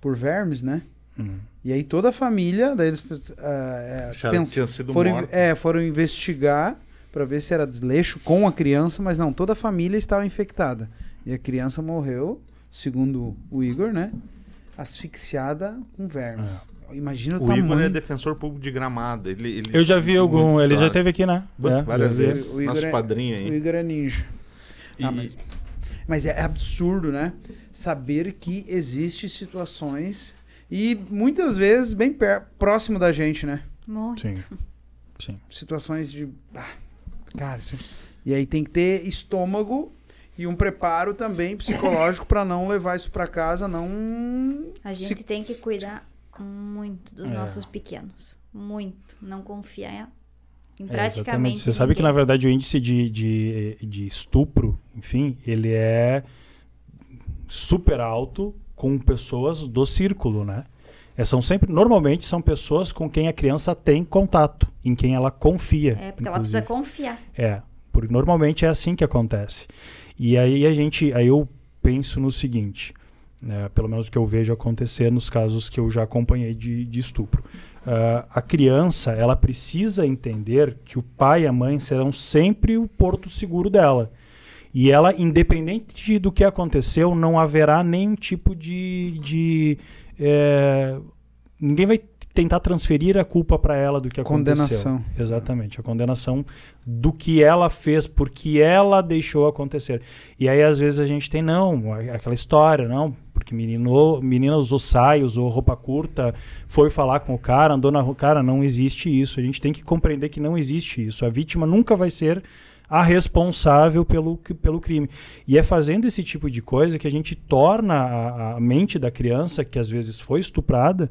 por vermes, né? Hum. E aí toda a família, daí eles ah, é, Acharam pens- que tinha sido foram, é, foram investigar para ver se era desleixo com a criança, mas não, toda a família estava infectada. E a criança morreu, segundo o Igor, né? Asfixiada com vermes. Imagina o, O Igor é defensor público de gramado. Ele, ele Eu já vi algum. Ele já teve aqui, né? É, várias vezes. O Igor Nosso é- padrinho O aí. Igor é ninja. E- Ah, mas, mas é absurdo, né? Saber que existe situações e muitas vezes bem per- próximo da gente, né? Muito. Sim. Sim. Situações de. ah, cara, isso- e aí tem que ter estômago e um preparo também psicológico para não levar isso para casa, não. A se- gente tem que cuidar muito dos É. nossos pequenos. Muito. Não confiar em É, praticamente. exatamente. Você sabe que, na verdade, o índice de, de, de estupro, enfim, ele é super alto com pessoas do círculo, né? É, são sempre, normalmente, são pessoas com quem a criança tem contato, em quem ela confia. É, porque ela precisa inclusive. confiar. É, porque normalmente é assim que acontece. E aí a gente, aí eu penso no seguinte, né, pelo menos o que eu vejo acontecer nos casos que eu já acompanhei de, de estupro. Ah, a criança ela precisa entender que o pai e a mãe serão sempre o porto seguro dela. E ela, independente do que aconteceu, não haverá nenhum tipo de. de é, ninguém vai tentar transferir a culpa para ela do que aconteceu. Condenação. Exatamente, a condenação do que ela fez, porque ela deixou acontecer. E aí, às vezes, a gente tem, não, aquela história, não, porque menino, menina usou saia, usou roupa curta, foi falar com o cara, andou na rua. Cara, não existe isso. A gente tem que compreender que não existe isso. A vítima nunca vai ser a responsável pelo, pelo crime. E é fazendo esse tipo de coisa que a gente torna a, a mente da criança, que às vezes foi estuprada,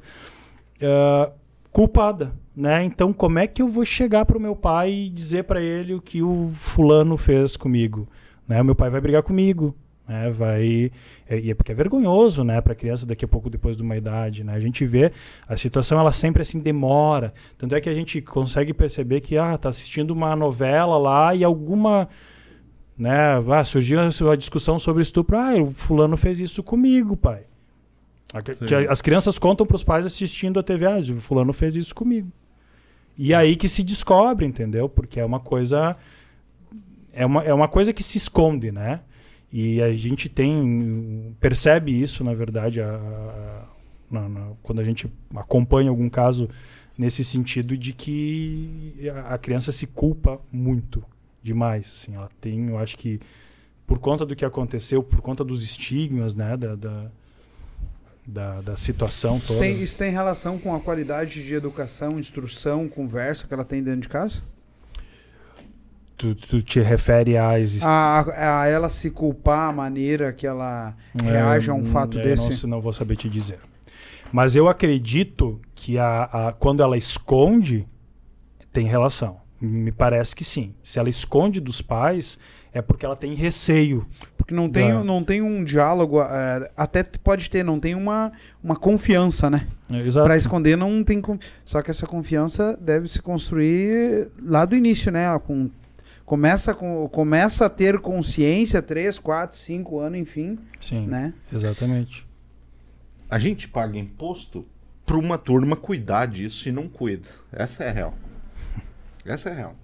ah, culpada, né? Então, como é que eu vou chegar pro meu pai e dizer para ele o que o fulano fez comigo? Né? O meu pai vai brigar comigo, né? Vai é, e é porque é vergonhoso, né, para criança daqui a pouco depois de uma idade, né? A gente vê a situação ela sempre assim demora. Tanto é que a gente consegue perceber que ah, tá assistindo uma novela lá e alguma né, ah, surgiu a discussão sobre estupro. Ah, o fulano fez isso comigo, pai. Sim. As crianças contam para os pais assistindo a TV, ah, o fulano fez isso comigo. E aí que se descobre, entendeu? Porque é uma coisa é uma, é uma coisa que se esconde, né? E a gente tem percebe isso, na verdade, a- a- na- na- quando a gente acompanha algum caso nesse sentido de que a, a criança se culpa muito demais, assim, ela tem, eu acho que por conta do que aconteceu, por conta dos estigmas, né, da, da, da, da situação Isso toda. tem, isso tem relação com a qualidade de educação, instrução, conversa que ela tem dentro de casa? Tu, tu te refere à existência A, a ela se culpar, a maneira que ela reage a um fato eu desse? Não, não vou saber te dizer. Mas eu acredito que a, a- quando ela esconde, tem relação. Me parece que sim. Se ela esconde dos pais, é porque ela tem receio. Porque não tem, Da- não tem um diálogo, é, até pode ter, não tem uma, uma confiança, né? Exato. Pra esconder não tem. Só que essa confiança deve se construir lá do início, né? Com, começa, com, começa a ter consciência, 3, 4, 5 anos, enfim, Sim, né? exatamente. A gente paga imposto pra uma turma cuidar disso e não cuida. Essa é a real. Essa é a real.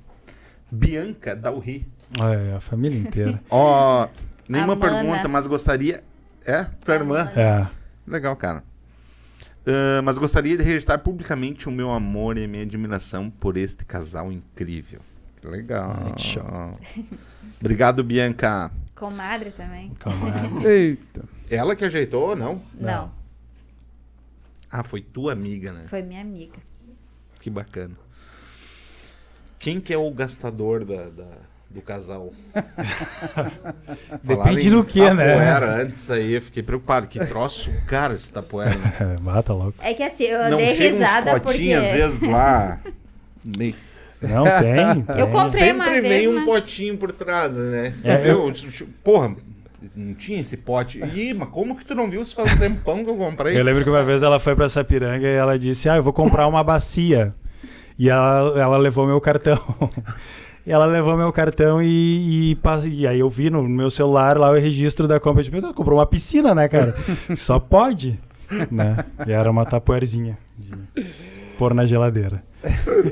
Bianca Dalri. É, a família inteira. Ó, nenhuma Amana. pergunta, mas gostaria. É? Tua irmã? é. Legal, cara. Ah, mas gostaria de registrar publicamente o meu amor e a minha admiração por este casal incrível. Legal. Ai, que show. Obrigado, Bianca. Comadre também. Calma. Eita. Ela que ajeitou ou não? Não, Ah, foi tua amiga, né? foi minha amiga. Que bacana. Quem que é o gastador da, da- do casal? Depende do que, né? Tapoera antes aí, eu fiquei preocupado. Que troço caro esse tapoera. É, mata logo. É que assim, eu Não dei chega risada uns porque. potinhos, às vezes, lá... meio- Não tem. tem. Eu comprei Sempre uma vem vez, um né? potinho por trás, né? É, Eu, porra, não tinha esse pote. Ih, mas como que tu não viu se faz um tempão que eu comprei? Eu lembro que uma vez ela foi pra Sapiranga e ela disse: Ah, eu vou comprar uma bacia. E ela, ela levou meu cartão. E ela levou meu cartão e, e, pass- e aí eu vi no meu celular lá o registro da compra. Tipo, "Ah, comprou uma piscina, né, cara? Só pode. Né? E era uma tapoerzinha de pôr na geladeira.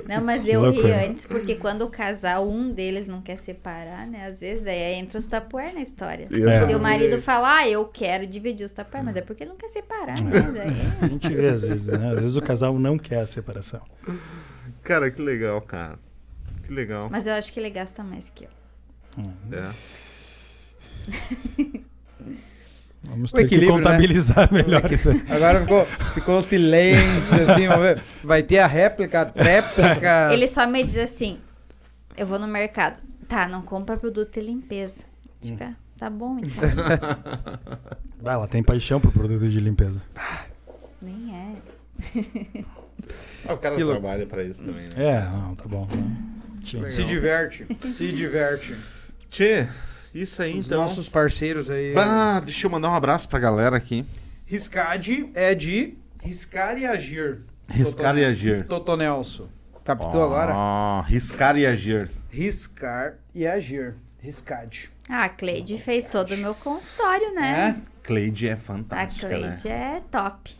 Não, mas Que eu ri loucura. antes, porque quando o casal, um deles não quer separar, né? Às vezes aí entra os tapuer na história. É. E o marido fala, ah, eu quero dividir os tapuer, mas é porque ele não quer separar, né? Daí- A gente vê às vezes, né? Às vezes o casal não quer a separação. Cara, que legal, cara. Que legal. Mas eu acho que ele gasta mais que eu. É. Vamos O ter que equilíbrio, né? contabilizar melhor isso aí. Agora ficou, ficou silêncio, assim, vamos ver. Vai ter a réplica, a tréplica. Ele só me diz assim: eu vou no mercado. Tá, não compra produto de limpeza. Tipo, ah, tá bom, então. Vai, ela tem paixão por produto de limpeza. Nem é. Ah, o cara louco. trabalha pra isso também, né? É, não, tá bom. Tinha- Se diverte, se diverte. Tchê, isso aí Os então. nossos parceiros aí. Ah, deixa eu mandar um abraço pra galera aqui. Riscade é de riscar e agir. Riscar e agir. Toto Nelson. Captou agora? Ó, riscar e agir. Riscar e agir. Riscade. Ah, a Cleide fez todo o meu consultório, né? Cleide é A fantástica, né? Cleide é top.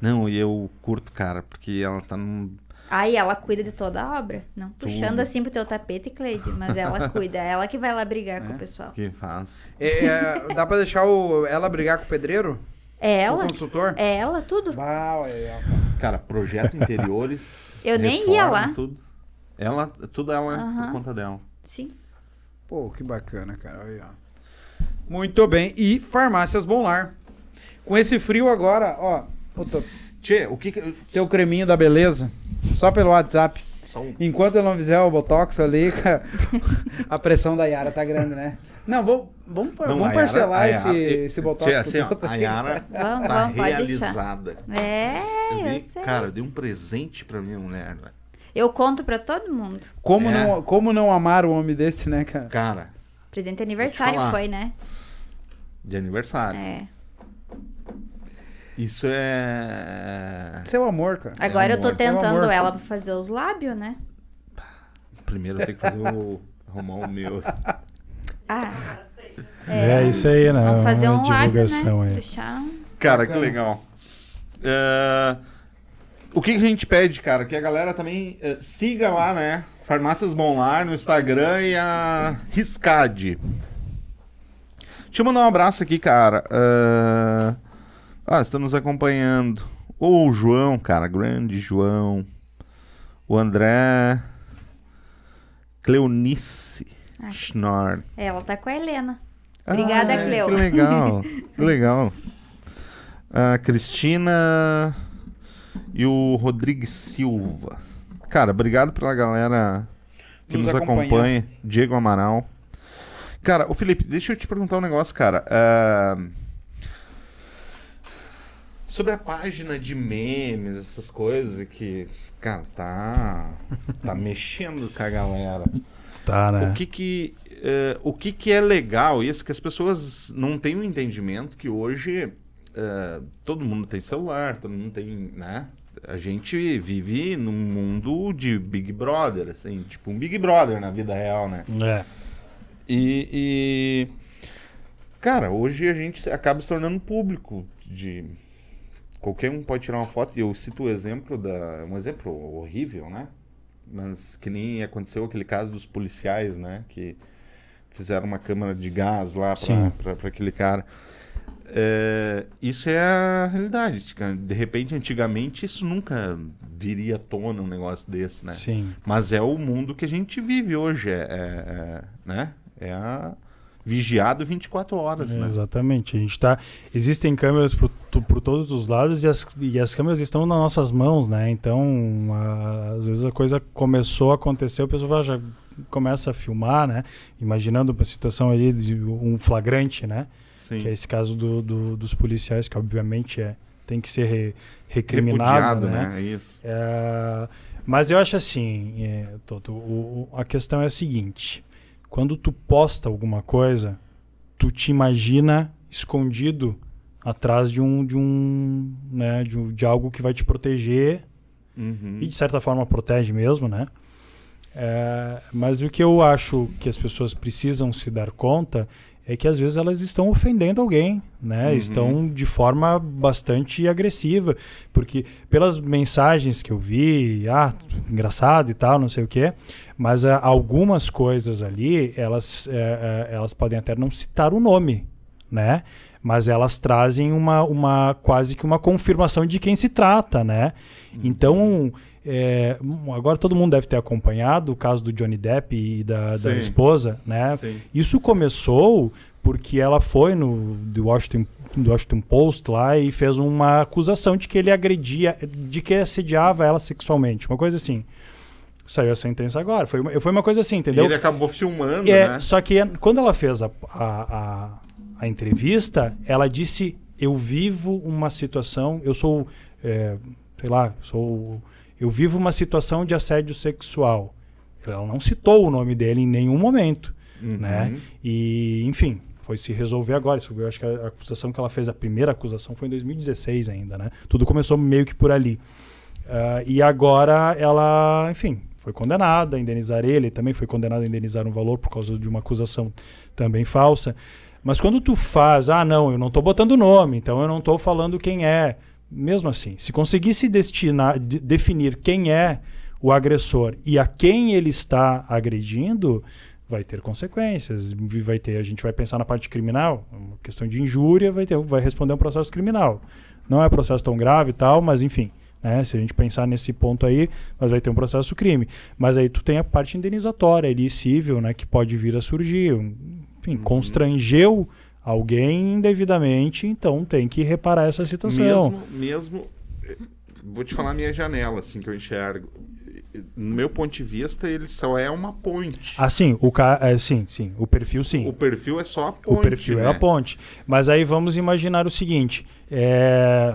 Não, e eu curto, cara, porque ela tá num. Aí ela cuida de toda a obra. Não puxando Tudo. assim pro teu tapete, Cleide, mas ela cuida. É ela que vai lá brigar com o pessoal. Que faz. É, é, dá pra deixar o- ela brigar com o pedreiro? É O ela? consultor? É ela, tudo. Bah, é, Cara, projeto interiores. Eu nem reforma, ia lá. Tudo. Ela, tudo ela por Aham. conta dela. Sim. Pô, que bacana, cara. Aí, ó. Muito bem. E farmácias Bom Lar. Com esse frio agora, ó. Tô- Tchê, o que que. Teu creminho da beleza. Só pelo WhatsApp. Só um- Enquanto eu não fizer o Botox ali, a pressão da Yara tá grande, né? Não, vamos, vamos, Não, vamos Yara- parcelar a esse, Yara- esse Botox. Assim, ó, a Yara Vamos, tá vamos, realizada. É, Eu eu, dei, sei. cara, eu dei um presente pra minha mulher, velho. Eu conto pra todo mundo. Como, É. não, como não amar um homem desse, né, cara? Cara, Presente de aniversário foi, né? de aniversário. É. Isso é. Seu amor, cara. Agora eu tô amor. É um tentando amor. ela pra fazer os lábios, né? Primeiro eu tenho que fazer o. arrumar o meu. Ah, É, isso aí, né? vamos fazer Uma um lábio, divulgação né? aí. Deixar um... Cara, que legal. É, O que, que a gente pede, cara? Que a galera também siga lá, né? Farmácias Bom Lar no Instagram e a Riscad. Deixa eu mandar um abraço aqui, cara. É, Ah, estão nos acompanhando. O João, cara, grande João. O André. Cleonice Ah. Schnorr. Ela tá com a Helena. Obrigada, Ah, Cleo. Que legal, que legal. A Cristina e o Rodrigues Silva. Cara, obrigado pela galera que Nos nos, acompanha. acompanha. Diego Amaral. Cara, o Felipe, deixa eu te perguntar um negócio, cara. Ah, Sobre a página de memes, essas coisas que, cara, tá, tá mexendo com a galera. Tá, né? O que que, eh, o que que é legal, isso que as pessoas não têm o entendimento que hoje eh, todo mundo tem celular, todo mundo tem, né? A gente vive num mundo de Big Brother, assim, tipo um Big Brother na vida real, né? É. E, e, cara, hoje a gente acaba se tornando público de qualquer um pode tirar uma foto e eu cito o exemplo da um exemplo horrível, né? Mas que nem aconteceu aquele caso dos policiais, né? Que fizeram uma câmara de gás lá para aquele cara. É, isso é a realidade. cara. De repente, antigamente, isso nunca viria à tona um negócio desse, né? Sim. Mas é o mundo que a gente vive hoje, é, é- é, né? É a vigiado 24 horas, É, né? Exatamente. A gente tá. Existem câmeras por, por todos os lados e as, e as câmeras estão nas nossas mãos, né? Então, a- às vezes a coisa começou a acontecer, o pessoal já começa a filmar, né? Imaginando uma situação ali de um flagrante, né? Sim. Que é esse caso do, do- dos policiais, que obviamente é, tem que ser re- recriminado, Repudiado, né? né? É isso. É, mas eu acho assim, é, Toto, o- o- a questão é a seguinte: quando tu posta alguma coisa, tu te imagina escondido atrás de um, de um, né, de, um- de algo que vai te proteger Uhum. e de certa forma protege mesmo, né? É, mas o que eu acho que as pessoas precisam se dar conta é que às vezes elas estão ofendendo alguém, né? Uhum. Estão de forma bastante agressiva, porque pelas mensagens que eu vi, ah, engraçado e tal, não sei o quê, mas ah, algumas coisas ali, elas, eh, eh, elas podem até não citar o nome, né? Mas elas trazem uma, uma quase que uma confirmação de quem se trata, né? Então, é, agora todo mundo deve ter acompanhado o caso do Johnny Depp e da, da esposa, né? Sim. Isso começou porque ela foi no do Washington, do Washington Post lá e fez uma acusação de que ele agredia, de que assediava ela sexualmente, uma coisa assim. Saiu a sentença agora. Foi uma, foi uma coisa assim, E entendeu? ele acabou filmando, É, né? Só que quando ela fez a, a, a, a entrevista, ela disse: Eu vivo uma situação, eu sou, é, sei lá, sou, eu vivo uma situação de assédio sexual. Ela não citou o nome dele em nenhum momento, Uhum. né? E, enfim, foi se resolver agora. Isso, Eu acho que a acusação que ela fez, a primeira acusação, foi em 2016 ainda, né? Tudo começou meio que por ali. Ah, e agora ela, enfim, foi condenada a indenizar ele, também foi condenado a indenizar um valor por causa de uma acusação também falsa. Mas quando tu faz, ah, não, eu não estou botando nome, então eu não estou falando quem é. Mesmo assim, se conseguisse destinar, de- definir quem é o agressor e a quem ele está agredindo, vai ter consequências. Vai ter, a gente vai pensar na parte criminal, uma questão de injúria, vai ter, vai responder um processo criminal. Não é processo tão grave e tal, mas enfim, né? Se a gente pensar nesse ponto aí, mas vai ter um processo crime. Mas aí tu tem a parte indenizatória ali, civil, né, que pode vir a surgir. Enfim, constrangeu alguém indevidamente, então tem que reparar essa situação. Mesmo, mesmo. Vou te falar a minha janela, assim, que eu enxergo. No meu ponto de vista, ele só é uma ponte. Ah, sim, o ca... é, sim, sim, o perfil sim. O perfil é só a ponte. O perfil né? é a ponte. Mas aí vamos imaginar o seguinte: é,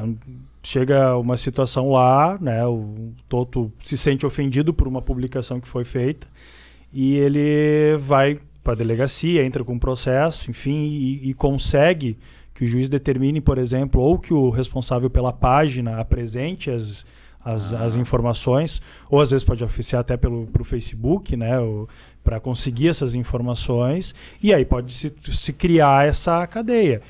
chega uma situação lá, né? O Toto se sente ofendido por uma publicação que foi feita e ele vai para a delegacia, entra com um processo, enfim, e, e consegue que o juiz determine, por exemplo, ou que o responsável pela página apresente as, as, as informações, ou às vezes pode oficiar até pelo pro Facebook, né? Para conseguir essas informações, e aí pode se, se criar essa cadeia.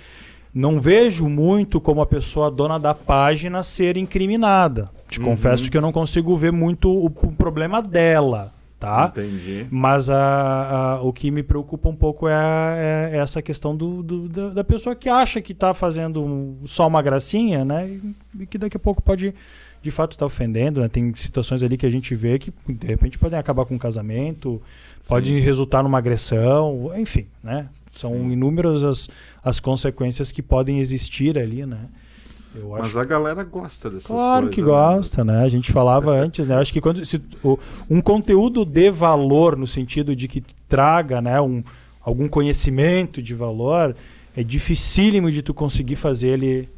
Não vejo muito como a pessoa dona da página ser incriminada. Te Uhum. confesso que eu não consigo ver muito o, o problema dela, tá? Entendi. Mas a, a- o que me preocupa um pouco é, é essa questão do, do- da, da pessoa que acha que está fazendo um- só uma gracinha, né? E, e que daqui a pouco pode, de fato, estar ofendendo. Né? Tem situações ali que a gente vê que, de repente, podem acabar com um casamento, pode resultar numa agressão, enfim, né? São Sim. inúmeras as, as consequências que podem existir ali, né? Eu Mas a galera gosta dessas Claro coisas. que né? gosta, né? A gente falava antes, né? Acho que quando se, o- um conteúdo de valor no sentido de que traga, né, um, algum conhecimento de valor, é dificílimo de tu conseguir fazer ele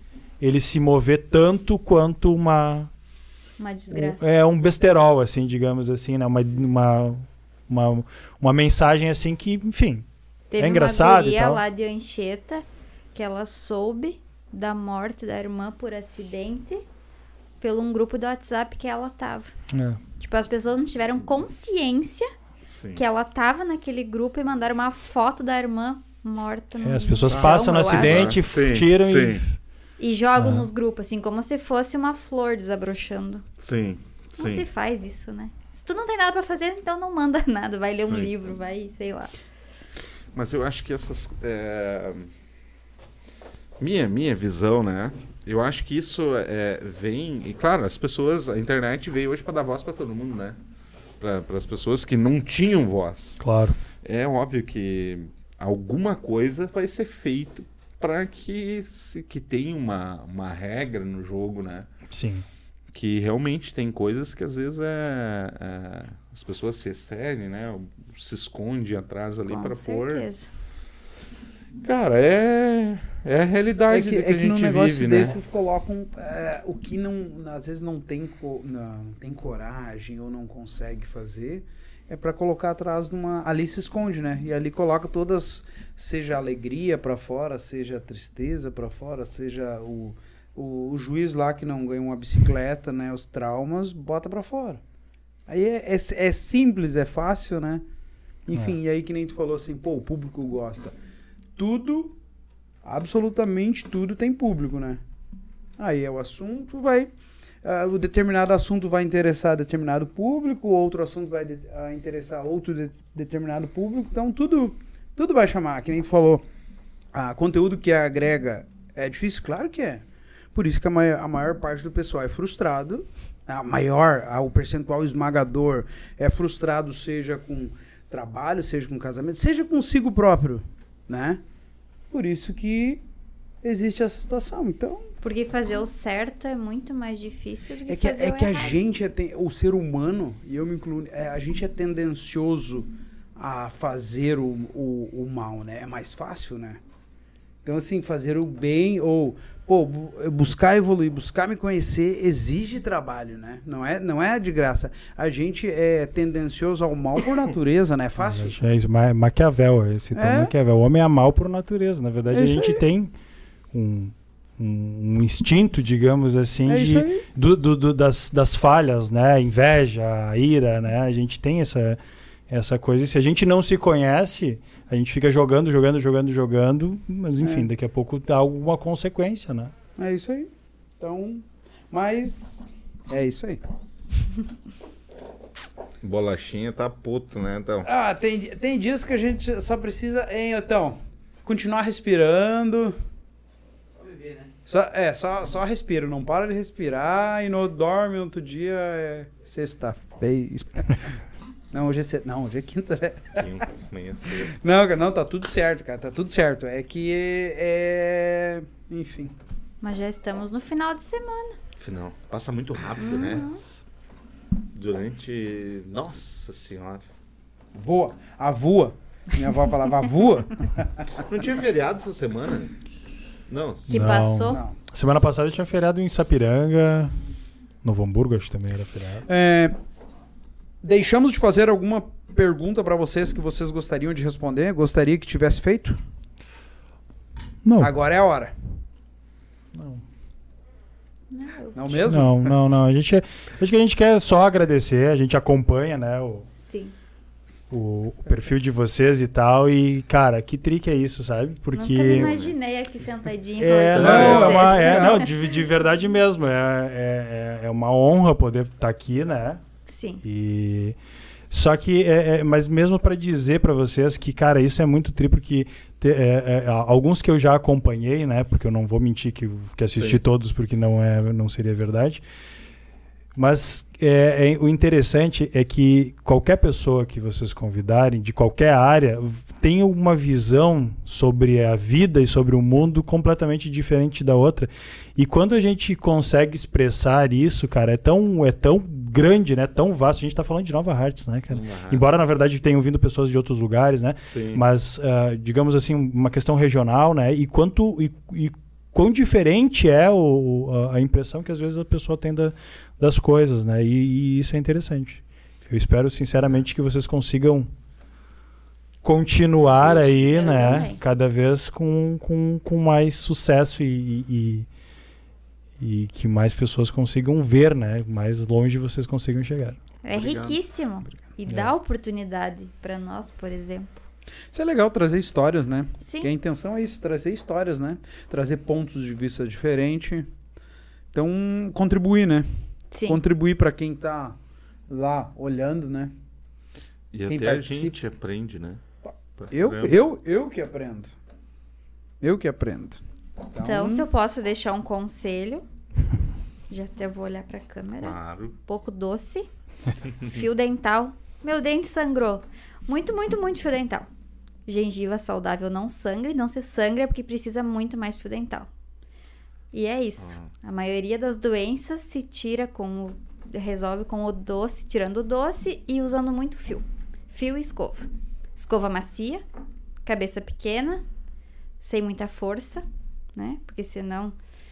ele se mover tanto quanto uma Uma desgraça. é um besterol assim, digamos assim, né? Uma uma uma, uma mensagem assim que, enfim, Teve é engraçado e uma guria tal. lá de Anchieta que ela soube da morte da irmã por acidente pelo um grupo do WhatsApp que ela tava. é. Tipo, as pessoas não tiveram consciência Sim. que ela tava naquele grupo e mandaram uma foto da irmã morta. É, no as pessoas passam no acidente, Sim, tiram sim, e E jogam Ah. nos grupos, assim, como se fosse uma flor desabrochando. Sim. Não se faz isso, né? Se tu não tem nada pra fazer, então não manda nada. Vai ler um livro, vai, sei lá. Mas eu acho que essas. é, Minha, minha visão, né? Eu acho que isso é, vem. E claro, as pessoas. A internet veio hoje para dar voz para todo mundo, né? Para as pessoas que não tinham voz. claro. É óbvio que alguma coisa vai ser feito para que, se, que tenha uma, uma regra no jogo, né? Sim. que realmente tem coisas que às vezes é, é, as pessoas se excedem, né? Se esconde atrás ali Com para pôr. certeza. Cara, é é a realidade que, é que a que num gente negócio vive, né? desses colocam é, o que não às vezes não tem co- não, tem coragem ou não consegue fazer é pra colocar atrás de uma ali se esconde né? E ali coloca todas seja alegria pra fora seja tristeza pra fora seja o, o, o juiz lá que não ganhou uma bicicleta né? Os traumas bota pra fora. Aí é, é, é simples é fácil né? Enfim e aí que nem tu falou assim pô o público gosta tudo absolutamente tudo tem público, né? Aí é o assunto, vai. ah, o determinado assunto vai interessar determinado público, outro assunto vai de- ah, interessar outro de- determinado público. Então tudo, tudo vai chamar. Que nem tu falou, ah, conteúdo que agrega é difícil? Claro que é. Por isso que a maior, a maior parte do pessoal é frustrado. A maior, ah, o percentual esmagador é frustrado, seja com trabalho, seja com casamento, seja consigo próprio, né? Por isso que existe essa situação. Então, Porque fazer o certo é muito mais difícil do que é que, fazer é o que a errado. gente, é ten- o ser humano, e eu me incluo, é, a gente é tendencioso a fazer o, o, o mal, né? É mais fácil, né? Então, assim, fazer o bem ou, pô, bu- buscar evoluir, buscar me conhecer, exige trabalho, né? Não é, não é de graça. A gente é tendencioso ao mal por natureza, né? É fácil. É isso, Ma- Maquiavel, esse tal É? Maquiavel. O homem é mal por natureza. Na verdade, É a gente tem um, um, um instinto, digamos assim, É de, do, do- do- das, das falhas, né? Inveja, a ira, né? A gente tem essa, essa coisa. E se a gente não se conhece, a gente fica jogando, jogando, jogando, jogando, mas enfim, É. daqui a pouco dá alguma consequência, né? É isso aí. Então, mas é isso aí. Bolachinha tá puto, né? Então. Ah, tem, tem dias que a gente só precisa, hein, então, continuar respirando. Só viver, né? Só, é, só, só respira, não para de respirar e no dorme outro dia é sexta-feira. Não, hoje é se... não, hoje é quinta, né? Quinta, amanhã é sexta. Não, cara, não, tá tudo certo, cara, tá tudo certo. É que é, enfim. Mas já estamos no final de semana. Final. Passa muito rápido, né? Durante. Nossa senhora. Voa, a voa. Minha avó falava voa. Não tinha feriado essa semana? Não. Que Não. passou. Não. Semana passada tinha feriado em Sapiranga, Novo Hamburgo, acho que também era feriado. É, deixamos de fazer alguma pergunta pra vocês que vocês gostariam de responder? Gostaria que tivesse feito? Não, Agora é a hora. não. Não mesmo? Não, não, não. A gente, acho que a gente quer só agradecer, a gente acompanha, né, o, Sim. o, o perfil de vocês e tal. E, cara, que trick é isso, sabe? Porque. Nunca me imaginei aqui sentadinha É, conversando não, é, uma, é, não de, de verdade mesmo. É, é, é- é uma honra poder estar aqui, né? Sim. E só que, é, é- mas mesmo para dizer para vocês que, cara, isso é muito tri, porque te- é, é, alguns que eu já acompanhei, né? Porque eu não vou mentir que, que assisti Sim. todos, porque não é, não seria verdade. Mas é, é- o interessante é que qualquer pessoa que vocês convidarem, de qualquer área, tem uma visão sobre a vida e sobre o mundo completamente diferente da outra. E quando a gente consegue expressar isso, cara, é tão, é tão grande, né? Tão vasto. A gente tá falando de Nova Hartz, né, cara? Embora, na verdade, tenham vindo pessoas de outros lugares, né? Sim. Mas, ah, digamos assim, uma questão regional, né? E quanto e, e quão diferente é o, a, a impressão que às vezes a pessoa tem da- das coisas, né? E, e isso é interessante. Eu espero sinceramente que vocês consigam continuar aí, né? Cada vez com, com, com mais sucesso e, e, e que mais pessoas consigam ver, né? Mais longe vocês consigam chegar. É Obrigado. riquíssimo. E É. dá oportunidade pra nós, por exemplo. Isso é legal trazer histórias, né? Sim. Que a intenção é isso, trazer histórias, né? Trazer pontos de vista diferentes. Então, contribuir, né? Sim. Contribuir pra quem tá lá olhando, né? E Quem até a participa. gente aprende, né? Eu, eu, eu que aprendo. Eu que aprendo. Então, se eu posso deixar um conselho, já até vou olhar pra câmera. Claro. pouco doce. fio dental. Meu dente sangrou. Muito, muito, muito fio dental. Gengiva saudável não sangra e não se sangra porque precisa muito mais fio dental. E é isso. A maioria das doenças se tira com o, resolve com o doce, tirando o doce e usando muito fio. Fio e escova. Escova macia, cabeça pequena, sem muita força, né? Porque senão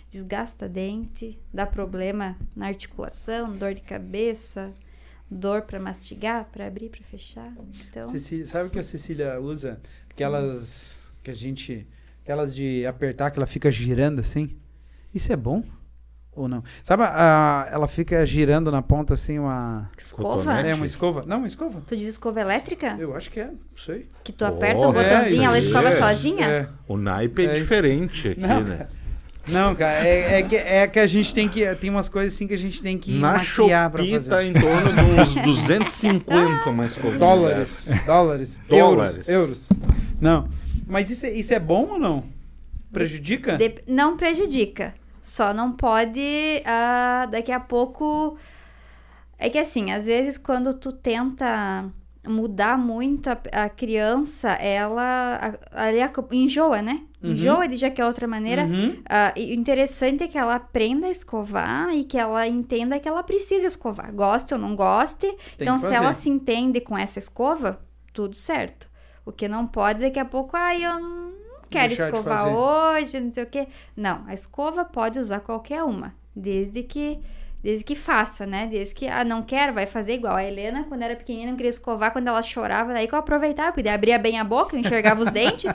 desgasta dente, dá problema na articulação, dor de cabeça, dor para mastigar, para abrir, para fechar. Então, Cecília, sabe o que a Cecília usa? Aquelas que a gente. Aquelas de apertar que ela fica girando assim. Isso é bom? Ou não? Sabe, a, ela fica girando na ponta assim uma. escova? É uma escova? Não, uma escova. Tu diz escova elétrica? Eu acho que é, não sei. Que tu aperta um Oh, botãozinho, é, ela escova aí. sozinha? É. O naipe é, É diferente aqui, Não, né? Não, cara, é, é que, é que a gente tem que. Tem umas coisas assim que a gente tem que Na maquiar pra Shopee fazer. tá em torno de uns 250 mais Dólares, dólares, Dólares. euros, euros. Não. Mas isso é, isso é bom ou não? Prejudica? Dep- não prejudica. Só não pode ah, daqui a pouco. É que assim, às vezes quando tu tenta mudar muito a, a criança, ela a- ali enjoa, né? Uhum. Enjoa de já que é outra maneira. Uhum. Ah, e o interessante é que ela aprenda a escovar e que ela entenda que ela precisa escovar. Goste ou não goste. então, que se ela se entende com essa escova, tudo certo. O que não pode, daqui a pouco, ai, eu não quero escovar hoje, não sei o quê. Não, a escova pode usar qualquer uma, desde que, Desde que faça, né? Desde que, ah, não quero, vai fazer igual. A Helena, quando era pequenina, não queria escovar, quando ela chorava, daí que eu aproveitava, porque daí abria bem a boca, eu enxergava os dentes.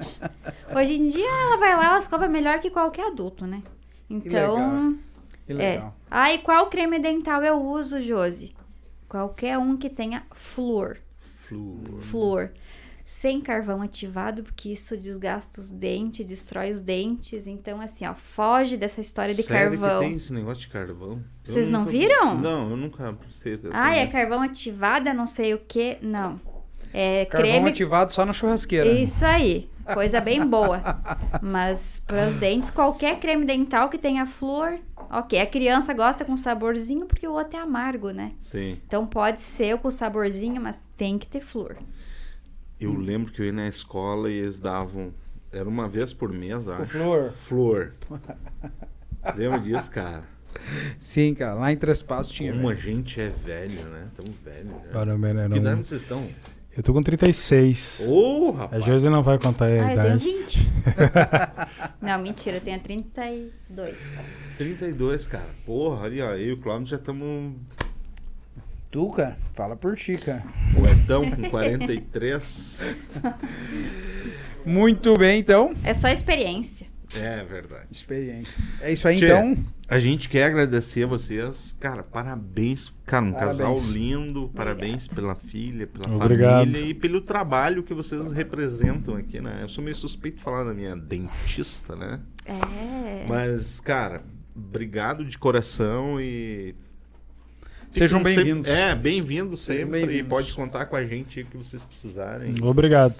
Hoje em dia, ela vai lá, ela escova melhor que qualquer adulto, né? Então, Que é. legal. Ah, e qual creme dental eu uso, Josi? Qualquer um que tenha flúor. Flu. Flúor. Sem carvão ativado, porque isso desgasta os dentes, destrói os dentes. Então, assim, ó, foge dessa história de Sério carvão. que tem esse negócio de carvão? Vocês não nunca- viram? Não, eu nunca prestei atenção. Ah, é carvão ativado, é não sei o que. Não. É Carvão creme. ativado só na churrasqueira. Isso aí. Coisa bem boa. Mas para os dentes, qualquer creme dental que tenha flúor, ok. A criança gosta com saborzinho porque o outro é amargo, né? Sim. Então pode ser com saborzinho, mas tem que ter flúor. Eu lembro que eu ia na escola e eles davam. Era uma vez por mês, eu O acho. flor. Flor. Lembra disso, cara? Sim, cara. Lá em Três Passos tinha. Como a velho. gente é velho, né? Tamo velho. já. Caramba, né? Que Não... idade vocês estão? Eu tô com 36. Ô, A rapaz. Josi não vai contar a Ah, eu tenho idade. 20. não, mentira, eu tenho 32. 32, cara. Porra, ali, ó. Eu e o Cláudio já estamos. Tu, cara. Fala por ti, cara. O Edão com 43. Muito bem, então. É só experiência. É verdade. Experiência. É isso aí, Tchê, então. A gente quer agradecer a vocês. Cara, parabéns. Cara, um Parabéns. casal lindo. Parabéns pela filha, pela Obrigado. família e pelo trabalho que vocês representam aqui, né? Eu sou meio suspeito de falar da minha dentista, né? É. Mas, cara, obrigado de coração e. Sejam bem-vindos. É, bem-vindos Sejam sempre. E bem-vindos. pode contar com a gente que vocês precisarem. Obrigado.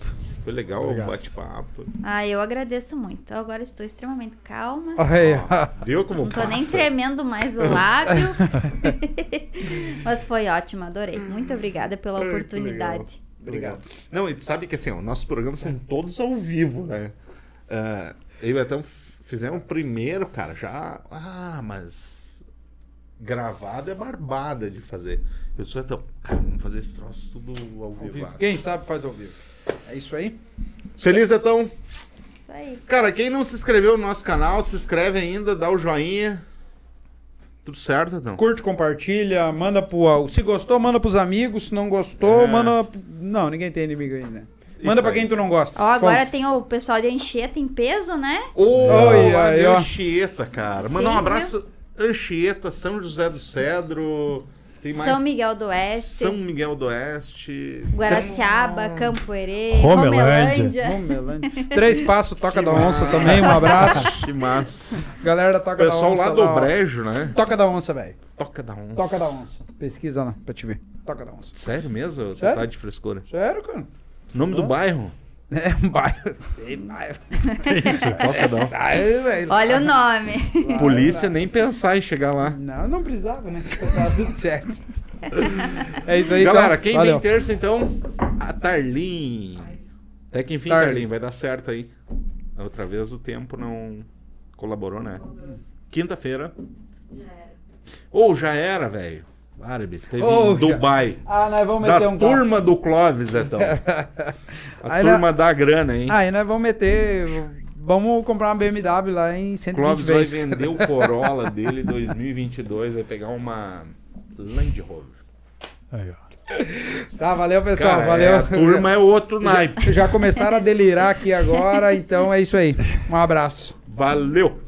Foi legal Obrigado. o bate-papo. Ah, eu agradeço muito. Agora estou extremamente calma. Aí, Viu como Não tô nem tremendo mais o lábio. Mas foi ótimo, adorei. Muito obrigada pela que oportunidade. Obrigado. Não, e tu sabe que assim, ó, nossos programas são todos ao vivo, né? Ah, eu e f- fizemos o primeiro, cara, já. Ah, mas. Gravado é barbada de fazer. Eu sou Betão, cara, vamos fazer esse troço tudo ao Ao vivo. Quem sabe faz ao vivo. É isso aí? Feliz, Betão? Isso aí. Cara, quem não se inscreveu no nosso canal, se inscreve ainda, dá o joinha. Tudo certo, Betão? Curte, compartilha, manda pro. Se gostou, manda pros amigos. Se não gostou, É. manda. Não, ninguém tem inimigo ainda. Manda Isso pra aí. quem tu não gosta. Ó, agora tem o pessoal de Anchieta em peso, né? Ô, de ó. Anchieta, cara. Manda um abraço. Anchieta, São José do Cedro. Tem mais. São Miguel do Oeste, São Miguel do Oeste. Guaraciaba, Campo Herê, Romelândia. Romelândia. Três passos, Toca da Onça também. Um abraço. Que massa. Galera da Toca da Pessoal Onça. lá do. Brejo, né? Toca da Onça, velho. Toca da onça. Toca da Onça. Pesquisa lá pra te ver. Toca da Onça. Sério mesmo? Sério? tá de frescura. Sério, cara? Nome do Não. bairro? É um bairro. Tem bairro. Isso. Toca da onça. Aí, velho. Olha o nome. Polícia nem pensar em chegar lá. Não, não precisava, né? Tá tudo certo. É isso aí, Galera, então. quem Valeu. vem terça, então? A Tarlin. Até que enfim, Tarlin. Tarlin, vai dar certo aí. Outra vez o tempo não colaborou, né? Quinta-feira. Ou já era, velho. Árabe, teve Ô, em já. Dubai. Ah, nós vamos meter Da um carro. turma do Clóvis, então. A Aí turma da grana, hein? Aí nós vamos meter. Vamos comprar uma BMW lá em 120 Clóvis vai vezes. vender o Corolla dele em 2022, vai pegar uma Land Rover. Aí, ó. Tá, valeu, pessoal. Cara, valeu. é, a turma é outro naipe. Já começaram a delirar aqui agora, então é isso aí. Um abraço. Valeu!